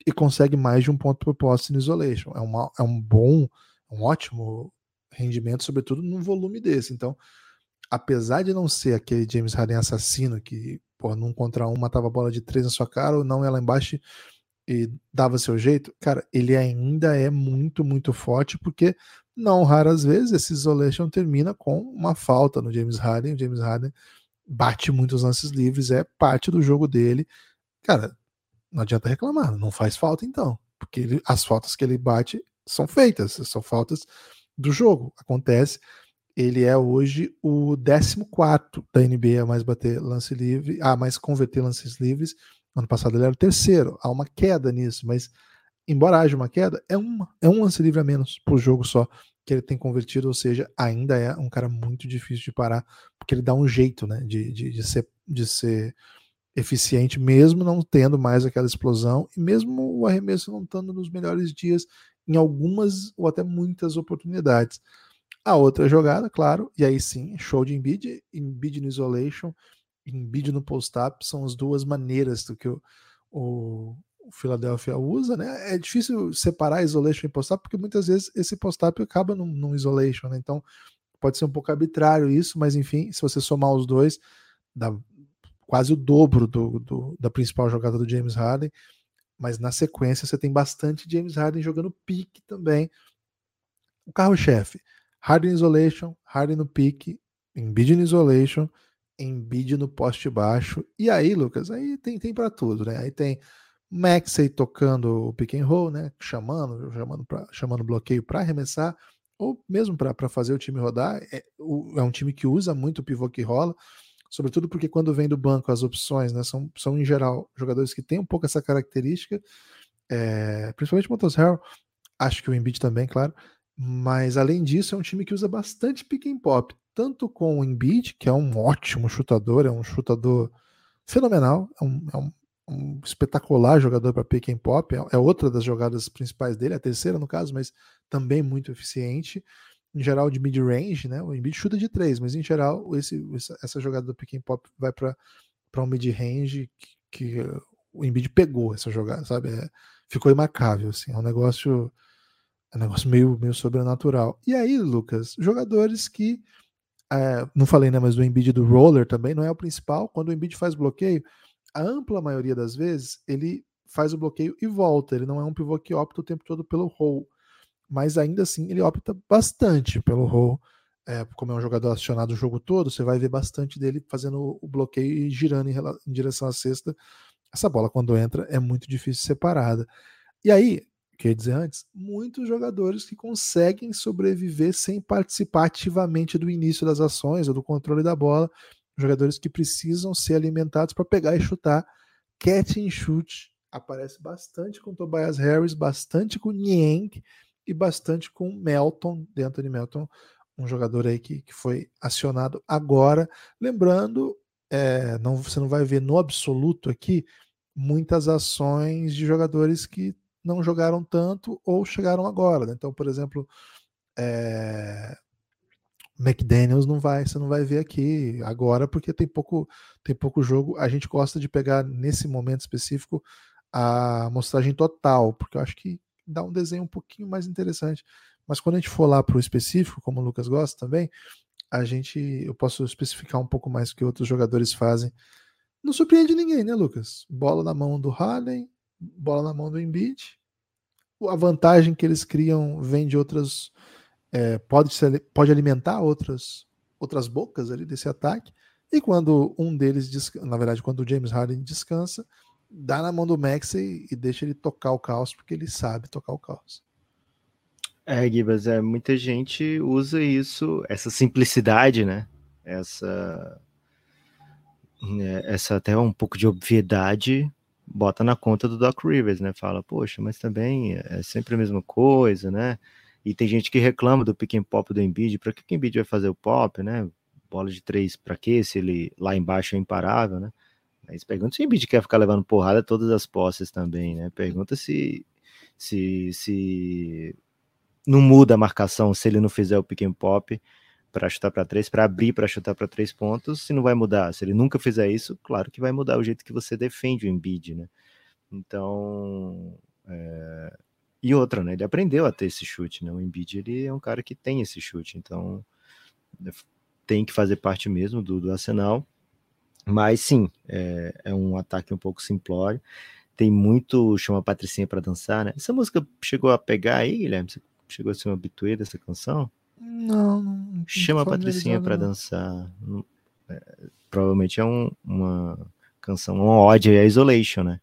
e consegue mais de um ponto por posse no isolation. É, uma, é um bom, um ótimo rendimento, sobretudo num volume desse. Então, apesar de não ser aquele James Harden assassino que, pô, num contra um matava a bola de três na sua cara ou não lá embaixo e dava seu jeito, cara, ele ainda é muito, muito forte porque não raras vezes esse isolation termina com uma falta no James Harden. O James Harden bate muitos lances livres, é parte do jogo dele. Cara, não adianta reclamar, não faz falta então, porque ele, as faltas que ele bate são feitas, são faltas do jogo, acontece. ele é hoje o 14 da NBA a mais bater lance livre, a mais converter lances livres. Ano passado ele era o terceiro. Há uma queda nisso, mas embora haja uma queda, é, uma, é um lance livre a menos por jogo só que ele tem convertido, ou seja, ainda é um cara muito difícil de parar, porque ele dá um jeito né, de, de, de ser, de ser eficiente, mesmo não tendo mais aquela explosão, e mesmo o arremesso não estando nos melhores dias, em algumas ou até muitas oportunidades. A outra jogada, claro, e aí sim, show de Embiid, Embiid no isolation, Embiid no post-up, são as duas maneiras do que o, o, o Philadelphia usa, né? É difícil separar isolation e post-up, porque muitas vezes esse post-up acaba num, num isolation, né? Então pode ser um pouco arbitrário isso, mas enfim, se você somar os dois, dá quase o dobro do, do, da principal jogada do James Harden, mas na sequência você tem bastante James Harden jogando pique também. O carro-chefe, Harden Isolation, Harden no pique, Embiid no Isolation, Embiid no poste baixo. E aí, Lucas, aí tem, tem para tudo, né? Aí tem Maxey tocando o pick and roll, né? Chamando, chamando, pra, chamando bloqueio para arremessar, ou mesmo para fazer o time rodar. É, o, é, um time que usa muito o pivô que rola, sobretudo porque quando vem do banco as opções, né? São, são em geral jogadores que têm um pouco essa característica, é, principalmente o Montos Harrell, acho que o Embiid também, claro. Mas além disso, é um time que usa bastante pick and pop, tanto com o Embiid, que é um ótimo chutador, é um chutador fenomenal, é um, é um um espetacular jogador para pick and pop, é, é outra das jogadas principais dele, a terceira no caso, mas também muito eficiente. Em geral de mid-range, né? O Embiid chuta de três, mas em geral esse, essa jogada do pick and pop vai para um mid-range que, que, o Embiid pegou essa jogada, sabe? É, ficou imarcável, assim, é um negócio é um negócio meio, meio sobrenatural. E aí, Lucas, jogadores que é, não falei, né, mas do Embiid do roller também não é o principal. Quando o Embiid faz bloqueio, a ampla maioria das vezes, ele faz o bloqueio e volta. Ele não é um pivô que opta o tempo todo pelo roll. Mas ainda assim, ele opta bastante pelo roll. É, como é um jogador acionado o jogo todo, você vai ver bastante dele fazendo o bloqueio e girando em, em direção à cesta. Essa bola, quando entra, é muito difícil separada. E aí, quer dizer antes, muitos jogadores que conseguem sobreviver sem participar ativamente do início das ações ou do controle da bola, jogadores que precisam ser alimentados para pegar e chutar. Catch and shoot aparece bastante com Tobias Harris, bastante com Niang e bastante com Melton, dentro de Melton, um jogador aí que, que foi acionado agora. Lembrando, é, não, você não vai ver no absoluto aqui muitas ações de jogadores que não jogaram tanto ou chegaram agora. Né? Então, por exemplo, é, McDaniels não vai, você não vai ver aqui agora porque tem pouco, tem pouco jogo. A gente gosta de pegar nesse momento específico a amostragem total, porque eu acho que dá um desenho um pouquinho mais interessante. Mas quando a gente for lá para o específico, como o Lucas gosta também, a gente eu posso especificar um pouco mais o que outros jogadores fazem. Não surpreende ninguém, né, Lucas? Bola na mão do Harden, bola na mão do Embiid. A vantagem que eles criam vem de outras é, pode, ser, pode alimentar outras, outras bocas ali desse ataque. E quando um deles, na verdade, quando o James Harden descansa, dá na mão do Maxey e deixa ele tocar o caos, porque ele sabe tocar o caos. É, Gibas, é, muita gente usa isso, essa simplicidade, né? Essa, né, essa até um pouco de obviedade, bota na conta do Doc Rivers, né? Fala, poxa, mas também é sempre a mesma coisa, né? E tem gente que reclama do pick and pop do Embiid. Para que o Embiid vai fazer o pop, né? Bola de três, para quê? Se ele lá embaixo é imparável, né? Mas pergunta se o Embiid quer ficar levando porrada todas as posses também, né? Pergunta se, se, se não muda a marcação se ele não fizer o pick and pop para chutar para três, para abrir para chutar para três pontos, se não vai mudar. Se ele nunca fizer isso, claro que vai mudar o jeito que você defende o Embiid, né? Então, é, e outra, né? Ele aprendeu a ter esse chute, né? O Embiid, ele é um cara que tem esse chute, então né, tem que fazer parte mesmo do, do arsenal. Mas sim, é, é um ataque um pouco simplório. Tem muito chama Patricinha para dançar, né? Essa música chegou a pegar aí, Guilherme? Você chegou a ser um habituê dessa canção? Não, não Chama a Patricinha para dançar. É, provavelmente é um, uma canção, uma ode a Isolation, né?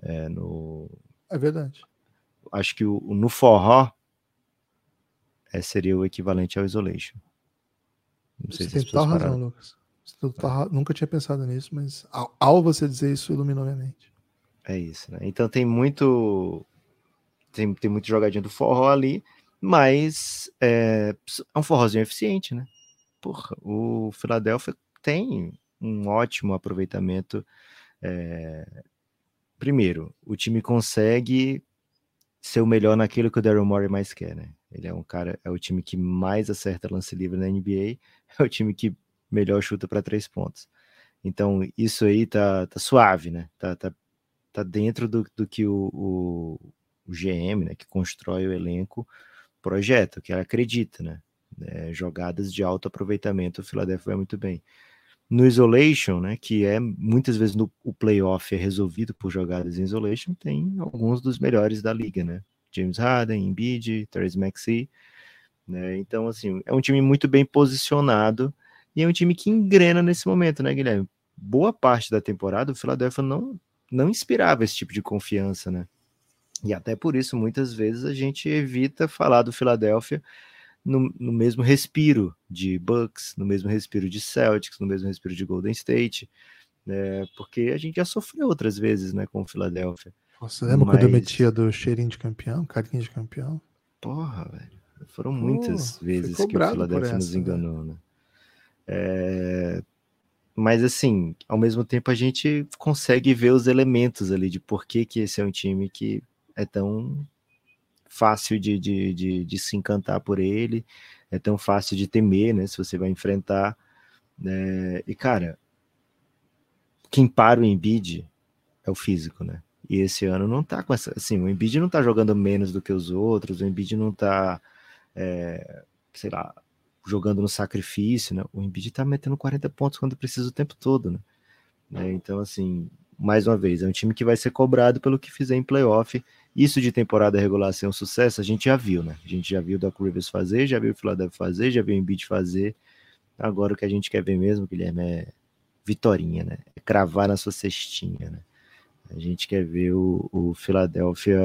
É, no... é verdade acho que o, no forró é, seria o equivalente ao isolation. Não sei você se tem total razão, Lucas. Tá, nunca tinha pensado nisso, mas ao, ao, você dizer isso, iluminou minha mente. É isso, né? Então tem muito. Tem, tem muito jogadinho do forró ali, mas é, é um forrozinho eficiente, né? Porra, o Philadelphia tem um ótimo aproveitamento. É... Primeiro, o time consegue ser o melhor naquilo que o Daryl Morey mais quer, né? Ele é um cara, é o time que mais acerta lance livre na NBA, é o time que melhor chuta para três pontos. Então, isso aí tá, tá suave, né? Tá, tá, tá dentro do, do que o, o, o GM, né, que constrói o elenco, projeta, que ela acredita, né? É, jogadas de alto aproveitamento, o Philadelphia vai muito bem. No isolation, né, que é muitas vezes no, o playoff é resolvido por jogadas em isolation, tem alguns dos melhores da liga, né? James Harden, Embiid, Terence Maxey, né? Então, assim, é um time muito bem posicionado e é um time que engrena nesse momento, né, Guilherme? Boa parte da temporada o Philadelphia não, não inspirava esse tipo de confiança, né? E até por isso, muitas vezes, a gente evita falar do Philadelphia no, no, mesmo respiro de Bucks, no mesmo respiro de Celtics, no mesmo respiro de Golden State, né? Porque a gente já sofreu outras vezes, né, com o Philadelphia. Você lembra Mas... quando eu metia do cheirinho de campeão, carinha de campeão? Porra, velho. Foram muitas vezes que o Philadelphia essa, nos né? enganou, né? É... Mas assim, ao mesmo tempo a gente consegue ver os elementos ali de por que, que esse é um time que é tão fácil de, de, de, de, se encantar por ele, é tão fácil de temer, né? Se você vai enfrentar. Né? E, cara, quem para o Embiid é o físico, né? E esse ano não tá com essa. Assim, o Embiid não tá jogando menos do que os outros, o Embiid não tá, é, sei lá, jogando no sacrifício, né? O Embiid tá metendo 40 pontos quando precisa o tempo todo, né? É, então, assim, mais uma vez, é um time que vai ser cobrado pelo que fizer em playoff isso de temporada regular ser um sucesso, a gente já viu, né? A gente já viu o Doc Rivers fazer, já viu o Philadelphia fazer, já viu o Embiid fazer. Agora o que a gente quer ver mesmo, Guilherme, é vitorinha, né? É cravar na sua cestinha, né? A gente quer ver o, o Philadelphia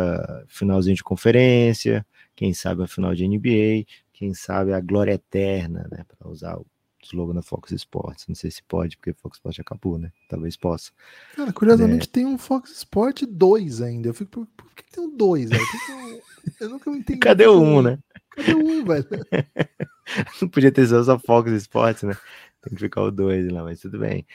finalzinho de conferência, quem sabe a final de NBA, quem sabe a glória eterna, né? Para usar o slogan da Fox Sports. Não sei se pode, porque Fox Sports acabou, né? Talvez possa. Cara, curiosamente é... tem um Fox Sport 2 ainda. Eu fico, por, que tem um 2, velho? Eu nunca entendi. Cadê o 1, um, né? Cadê o 1, um, velho? não podia ter só Fox Sports, né? Tem que ficar o 2 lá, mas tudo bem.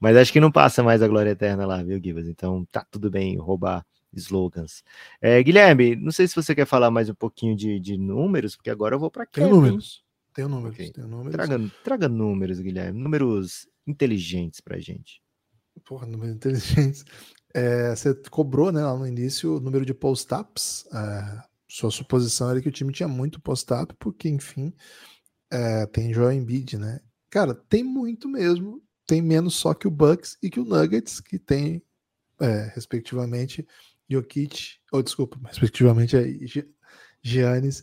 Mas acho que não passa mais a glória eterna lá, viu, Givas? Então tá tudo bem roubar slogans. É, Guilherme, não sei se você quer falar mais um pouquinho de, de números, porque agora eu vou para Tem números. Tenho números, okay. tenho números. Traga, traga números, Guilherme. Números inteligentes pra gente. Porra, números inteligentes. É, você cobrou, né, lá no início, o número de post-ups. É, sua suposição era que o time tinha muito post-up, porque, enfim, é, tem Joel Embiid, né? Cara, tem muito mesmo. Tem menos só que o Bucks e que o Nuggets, que tem, é, respectivamente, Jokic, ou desculpa, respectivamente, é Giannis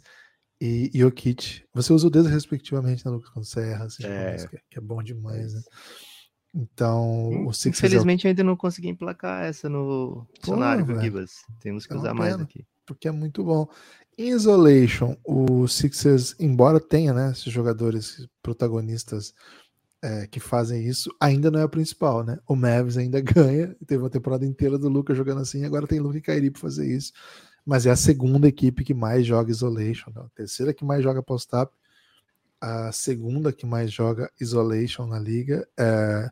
e Jokic. Você usa o dedo respectivamente, né, Lucas, quando você erra, assim, é. Que, é, que, é bom demais, né? Então, hum, o Sixers Infelizmente, é o... ainda não consegui emplacar essa no dicionário do Gibas. Temos que é usar mais aqui. Porque é muito bom. Em Isolation, o Sixers, embora tenha né, esses jogadores protagonistas é, que fazem isso, ainda não é o principal, né? O Mavis ainda ganha, teve uma temporada inteira do Lucas jogando assim, agora tem Luca e Kairi para fazer isso mas é a segunda equipe que mais joga Isolation, né? a terceira que mais joga post-up, a segunda que mais joga Isolation na liga. É...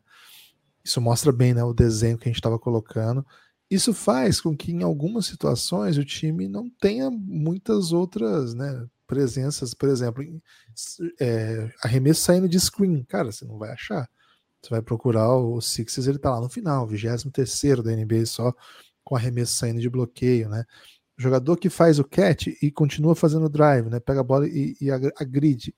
Isso mostra bem né, o desenho que a gente estava colocando. Isso faz com que, em algumas situações, o time não tenha muitas outras né, presenças. Por exemplo, é, arremesso saindo de screen. Cara, você não vai achar. Você vai procurar o Sixers, ele está lá no final, 23 da NBA só, com arremesso saindo de bloqueio, né? Jogador que faz o catch e continua fazendo drive, né? Pega a bola e, e agride.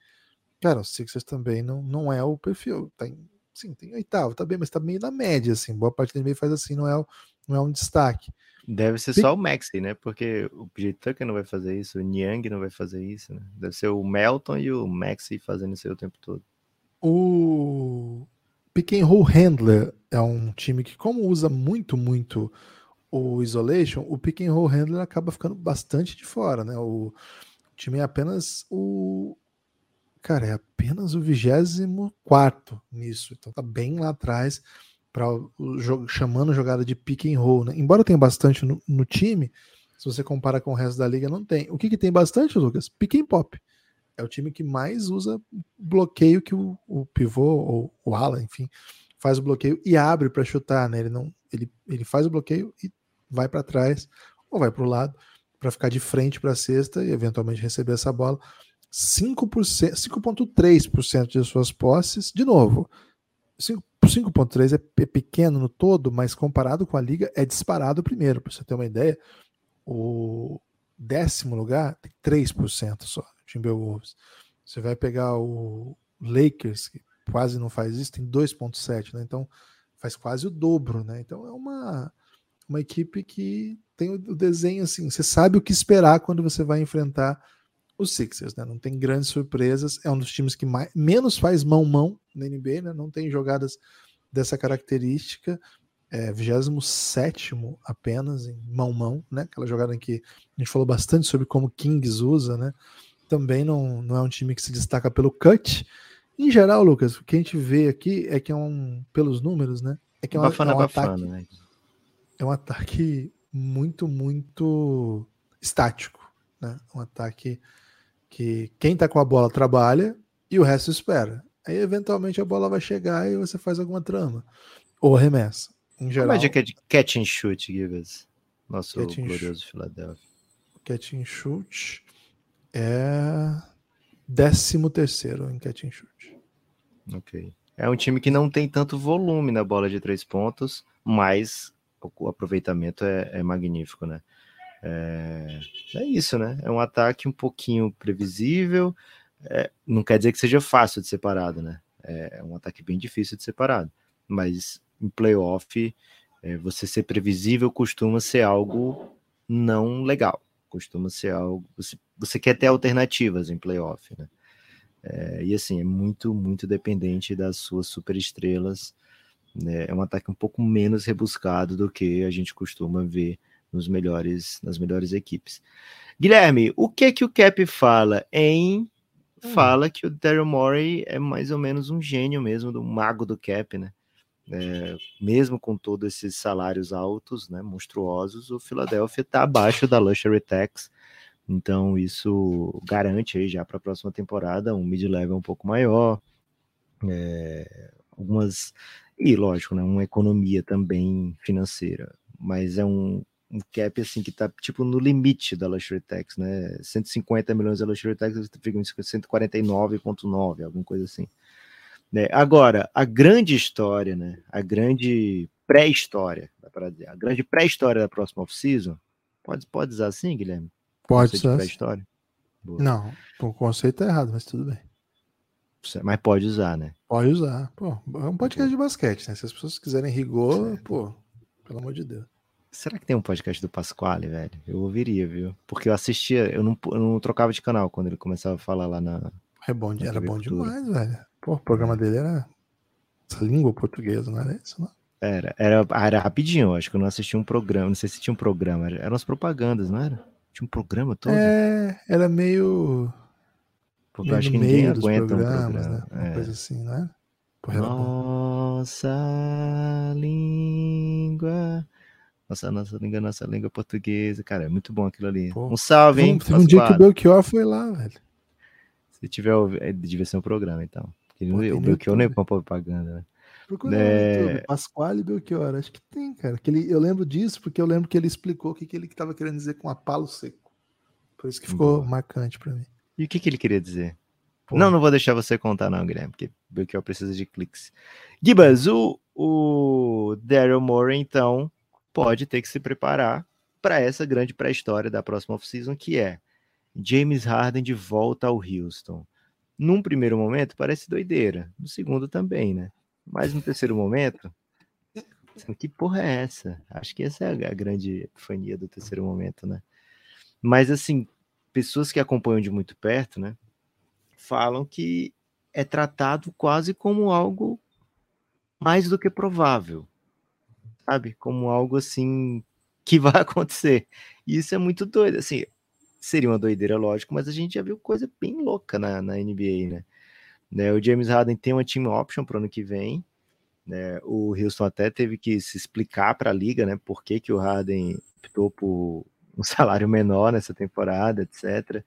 Cara, o Sixers também não, não é o perfil. Tá em, sim, tem oitavo, tá bem, mas tá meio na média, assim. Boa parte do meio faz assim, não é, não é um destaque. Deve ser só o Maxi, né? Porque o PJ Tucker não vai fazer isso, o Niang não vai fazer isso, né? Deve ser o Melton e o Maxi fazendo isso o tempo todo. O Pick and Roll Handler é um time que, como usa muito, muito o isolation, o pick and roll handler acaba ficando bastante de fora, né? O time é apenas o cara, é apenas o 24 nisso. Então tá bem lá atrás, pra, o, jogo, chamando jogada de pick and roll. Né? Embora tenha bastante no, no, time, se você compara com o resto da liga, não tem. O que, que tem bastante, Lucas? Pick and pop. É o time que mais usa bloqueio que o, o pivô ou o ala, enfim, faz o bloqueio e abre para chutar, né? Ele não, ele, ele faz o bloqueio e vai para trás ou vai para o lado para ficar de frente para a cesta e eventualmente receber essa bola. 5,3% de suas posses, de novo, 5,3% é pequeno no todo, mas comparado com a liga, é disparado primeiro. Para você ter uma ideia, o décimo lugar tem 3% só, Timberwolves. Você vai pegar o Lakers, que quase não faz isso, tem 2,7%, né? Então faz quase o dobro, né? Então é uma, uma equipe que tem o desenho assim, você sabe o que esperar quando você vai enfrentar os Sixers, né? Não tem grandes surpresas. É um dos times que mais, menos faz mão-mão na NBA, né? Não tem jogadas dessa característica. É, 27 apenas em mão-mão, né? Aquela jogada em que a gente falou bastante sobre como Kings usa, né? Também não, não é um time que se destaca pelo cut. Em geral, Lucas, o que a gente vê aqui é que é um, pelos números, né? É que é, uma, bafana, é um bafana, ataque, né? É um ataque muito, muito estático, né? Um ataque que quem está com a bola trabalha e o resto espera. Aí eventualmente a bola vai chegar e você faz alguma trama ou arremessa. Em geral. Como é que é de catch and shoot, Givas? Nosso catch glorioso. Philadelphia. Catch and shoot é décimo terceiro em catch and shoot. Ok. É um time que não tem tanto volume na bola de três pontos, mas o aproveitamento é, é magnífico, né? É, é isso, né? É um ataque um pouquinho previsível. É, não quer dizer que seja fácil de ser parado, né? É, é um ataque bem difícil de ser parado. Mas em playoff, é, você ser previsível costuma ser algo não legal. Costuma ser algo. Você, você quer ter alternativas em playoff, né? É, e assim, é muito, muito dependente das suas superestrelas. Né? É um ataque um pouco menos rebuscado do que a gente costuma ver nos melhores, nas melhores equipes. Guilherme, o que que o Cap fala em hum. fala que o Daryl Morey é mais ou menos um gênio mesmo, do mago do Cap, né? É, mesmo com todos esses salários altos, né, monstruosos, o Philadelphia está abaixo da luxury tax. Então isso garante aí já para a próxima temporada um mid-level um pouco maior, é, algumas e lógico, né, uma economia também financeira, mas é um um cap assim que tá tipo no limite da luxury tax, né? 150 milhões da luxury tax, fica em 149.9, alguma coisa assim. Né? Agora, a grande história, né? A grande pré-história, a grande pré-história da próxima off-season, pode, pode usar assim, Guilherme? Pode ser. Pré-história? Não, o conceito é errado, mas tudo bem. Mas pode usar, né? Pode usar. Pô, é um podcast de basquete, né? Se as pessoas quiserem rigor, certo. pô, pelo amor de Deus. Será que tem um podcast do Pasquale, velho? Eu ouviria, viu? Porque eu assistia, eu não, eu não trocava de canal quando ele começava a falar lá na. É bom, na era bom demais, velho. Pô, o programa é. dele era essa língua portuguesa, não era isso, não? Era, era, ah, era rapidinho, acho que eu não assisti um programa, não sei se tinha um programa, eram as propagandas, não era? Tinha um programa todo? É, era meio. Porque eu acho que ninguém aguenta um programa. Né? Uma é. coisa assim, não é? Nossa língua nossa, nossa língua, nossa língua portuguesa. Cara, é muito bom aquilo ali. Pô, um salve, hein? Teve um dia que o Belchior foi lá, velho. Se tiver, é, devia ser um programa, então. Pô, o Belchior não é uma propaganda, né? Procura é... no YouTube, Pasquale Belchior, acho que tem, cara. Que ele, eu lembro disso porque eu lembro que ele explicou o que, que ele estava querendo dizer com a palo seco. Por isso que ficou Boa. marcante para mim. E o que, que ele queria dizer? Pô. Não, não vou deixar você contar, não, Guilherme, porque Belchior precisa de cliques. Gibas, o, o Daryl Moore, então, pode ter que se preparar para essa grande pré-história da próxima off-season, que é James Harden de volta ao Houston. Num primeiro momento, parece doideira. No segundo também, né? Mas no terceiro momento, que porra é essa? Acho que essa é a grande epifania do terceiro momento, né? Mas, assim, pessoas que acompanham de muito perto, né? Falam que é tratado quase como algo mais do que provável sabe? Como algo assim que vai acontecer. E isso é muito doido. Assim, seria uma doideira, lógico, mas a gente já viu coisa bem louca na, na NBA, né? Né? O James Harden tem uma team option para o ano que vem. Né? O Houston até teve que se explicar para a liga, né? Por que, que o Harden optou por um salário menor nessa temporada, etc.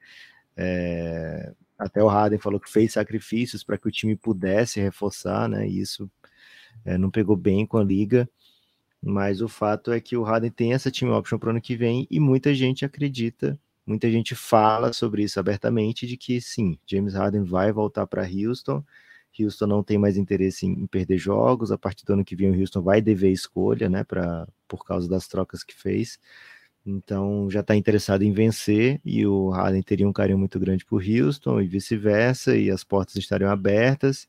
É, até o Harden falou que fez sacrifícios para que o time pudesse reforçar, né? E isso é, não pegou bem com a liga. Mas o fato é que o Harden tem essa team option para o ano que vem e muita gente acredita, muita gente fala sobre isso abertamente, de que sim, James Harden vai voltar para Houston. Houston não tem mais interesse em, perder jogos. A partir do ano que vem, o Houston vai dever escolha, né? Pra, por causa das trocas que fez. Então já está interessado em vencer e o Harden teria um carinho muito grande por Houston e vice-versa, e as portas estariam abertas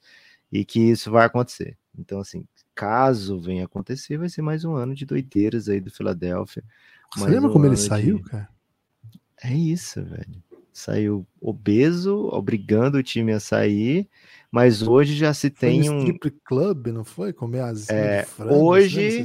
e que isso vai acontecer. Então, assim, caso venha acontecer, vai ser mais um ano de doideiras aí do Philadelphia. Você lembra um como ele saiu, de... cara? É isso, velho. Saiu obeso, obrigando o time a sair, mas hoje já se foi tem um. Strip club, não foi? Comer as é, Hoje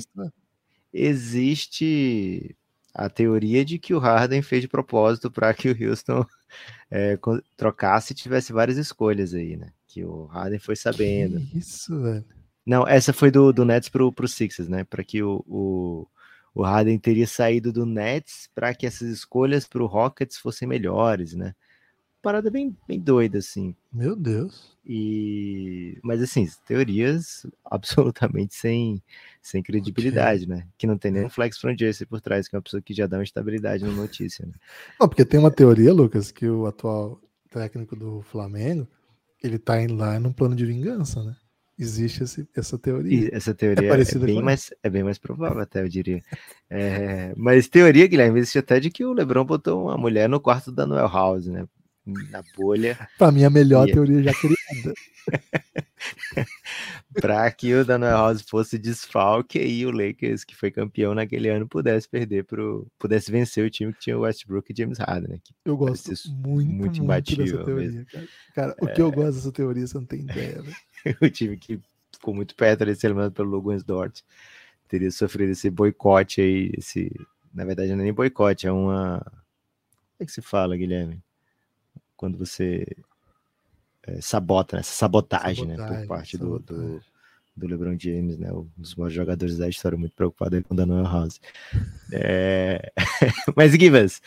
existe a teoria de que o Harden fez de propósito para que o Houston é, trocasse e tivesse várias escolhas aí, né? Que o Harden foi sabendo. Que isso, velho. Não, essa foi do, do Nets pro, pro Sixers, né? Para que o, o, o, Harden teria saído do Nets para que essas escolhas para o Rockets fossem melhores, né? Parada bem, bem doida, assim. Meu Deus. E, mas assim, teorias absolutamente sem, sem credibilidade, okay. né? Que não tem nem um flex from Jesse por trás, que é uma pessoa que já dá uma estabilidade na notícia. Né? Não, porque tem uma teoria, Lucas, que o atual técnico do Flamengo ele tá indo lá num plano de vingança, né? Existe esse, essa teoria. E essa teoria é, é bem mais, é bem mais provável, até eu diria. É, mas teoria, Guilherme, existe até de que o Lebron botou uma mulher no quarto da Noel House, né? Na bolha. Para mim, a melhor e... teoria já criada. para que o Daniel House fosse desfalque e o Lakers, que foi campeão naquele ano, pudesse perder pro, pudesse vencer o time que tinha o Westbrook e James Harden. Né? Eu gosto muito, muito, muito dessa teoria, cara. cara o é... que eu gosto dessa teoria, você não tem ideia, o time que ficou muito perto de ser eliminado pelo Logan Dort teria sofrido esse boicote aí, esse, na verdade não é nem boicote, é uma como é que se fala, Guilherme? Quando você é, sabota, né? essa sabotagem, sabotagem, né, por parte do, do, do, LeBron James, né, um dos maiores jogadores da história, muito preocupado com o Daniel House. É... Mas, Givas,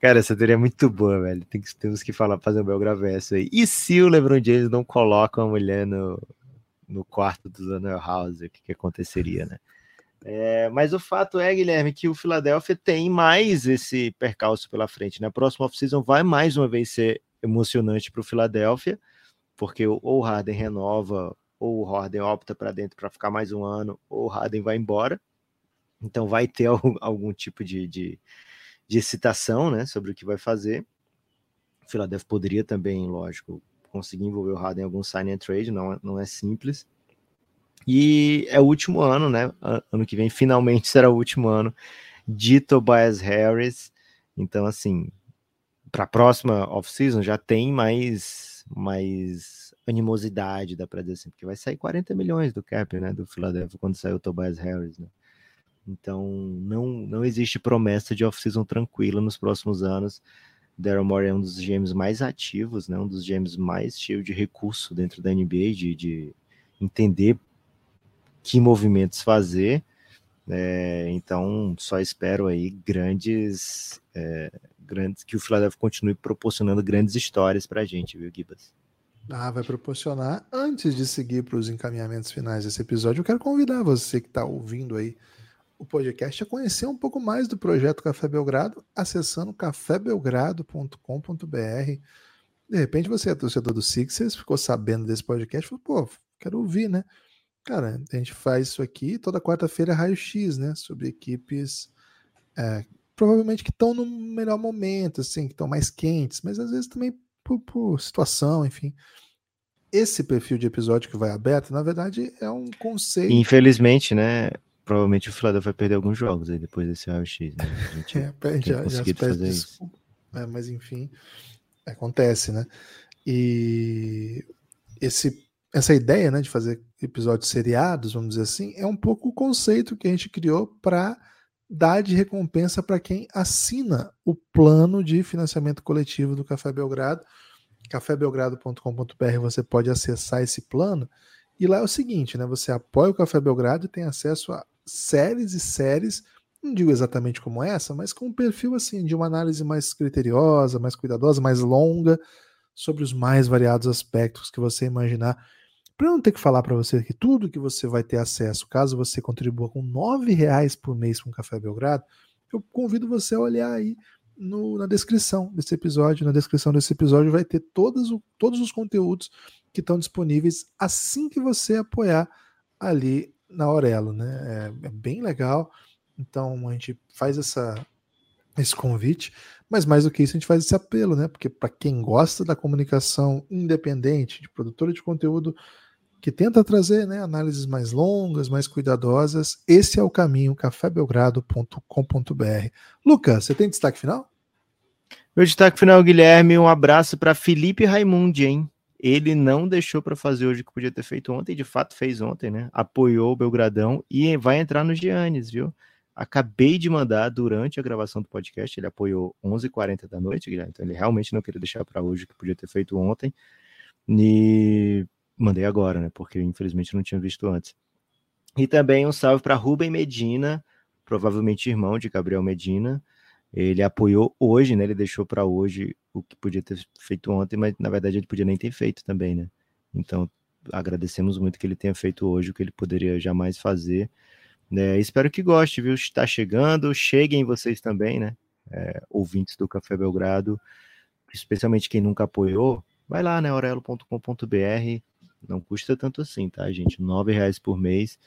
cara, essa teoria é muito boa, velho. Tem que, temos que falar, fazer um bel gravesso aí. E se o LeBron James não coloca uma mulher no, no quarto do Daniel House, o que, que aconteceria, né? É, mas o fato é, Guilherme, que o Philadelphia tem mais esse percalço pela frente. Né? A próxima off-season vai mais uma vez ser emocionante para o Philadelphia, porque ou o Harden renova, ou o Harden opta para dentro para ficar mais um ano, ou o Harden vai embora. Então vai ter algum, algum tipo de, de, de, excitação né, sobre o que vai fazer. O Philadelphia poderia também, lógico, conseguir envolver o Harden em algum sign and trade, não, não é simples. E é o último ano, né? Ano que vem finalmente será o último ano de Tobias Harris. Então, assim, para a próxima off-season já tem mais, mais animosidade, dá para dizer assim, porque vai sair 40 milhões do cap, né? Do Philadelphia quando sair o Tobias Harris, né? Então, não, não existe promessa de off-season tranquila nos próximos anos. Daryl Morey é um dos GMs mais ativos, né? Um dos GMs mais cheios de recurso dentro da NBA, de, de entender que movimentos fazer. É, então, só espero aí grandes, é, grandes que o Philadelphia continue proporcionando grandes histórias para a gente, viu, Gibas? Ah, vai proporcionar. Antes de seguir para os encaminhamentos finais desse episódio, eu quero convidar você que está ouvindo aí o podcast a conhecer um pouco mais do projeto Café Belgrado, acessando cafébelgrado.com.br. De repente você é torcedor do Sixers, ficou sabendo desse podcast, falou, pô, quero ouvir, né? Cara, a gente faz isso aqui toda quarta-feira raio-x, né? Sobre equipes é, provavelmente que estão no melhor momento, assim, que estão mais quentes, mas às vezes também por, por, situação, enfim. Esse perfil de episódio que vai aberto, na verdade, é um conceito. Infelizmente, né? Provavelmente o Philadelphia vai perder alguns jogos aí depois desse raio-x, né? A gente é, perde, já, já fazer isso. É, mas enfim, acontece, né? E esse essa ideia né, de fazer episódios seriados, vamos dizer assim, é um pouco o conceito que a gente criou para dar de recompensa para quem assina o plano de financiamento coletivo do Café Belgrado. cafébelgrado.com.br você pode acessar esse plano. E lá é o seguinte, né? Você apoia o Café Belgrado e tem acesso a séries e séries, não digo exatamente como essa, mas com um perfil assim de uma análise mais criteriosa, mais cuidadosa, mais longa sobre os mais variados aspectos que você imaginar. Para não ter que falar para você que tudo que você vai ter acesso, caso você contribua com R$ reais por mês com o Café Belgrado, eu convido você a olhar aí no, na descrição desse episódio. Na descrição desse episódio vai ter todos, todos os conteúdos que estão disponíveis assim que você apoiar ali na Aurelo, né? É, é bem legal. Então a gente faz essa, esse convite, mas mais do que isso, a gente faz esse apelo, né? Porque para quem gosta da comunicação independente, de produtora de conteúdo que tenta trazer né, análises mais longas, mais cuidadosas, esse é o caminho, cafébelgrado.com.br. Lucas, você tem destaque final? Meu destaque final, Guilherme, um abraço para Felipe Raimundi, hein? Ele não deixou para fazer hoje o que podia ter feito ontem, de fato fez ontem, né? Apoiou o Belgradão e vai entrar no Giannis, viu? Acabei de mandar durante a gravação do podcast, ele apoiou 11h40 da noite, Guilherme, então ele realmente não queria deixar para hoje o que podia ter feito ontem. E mandei agora, né? Porque infelizmente não tinha visto antes. E também um salve para Rubem Medina, provavelmente irmão de Gabriel Medina. Ele apoiou hoje, né? Ele deixou para hoje o que podia ter feito ontem, mas na verdade ele podia nem ter feito também, né? Então agradecemos muito que ele tenha feito hoje o que ele poderia jamais fazer. É, espero que goste, viu? Está chegando, cheguem vocês também, né? É, ouvintes do Café Belgrado, especialmente quem nunca apoiou, vai lá, né? aurelo.com.br, não custa tanto assim, tá, gente? Nove reais por mês.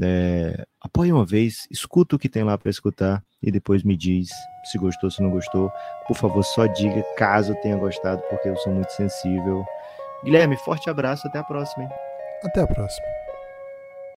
É, apoie uma vez, escuta o que tem lá para escutar e depois me diz se gostou, se não gostou. Por favor, só diga caso tenha gostado, porque eu sou muito sensível. Guilherme, forte abraço, até a próxima. Hein? Até a próxima.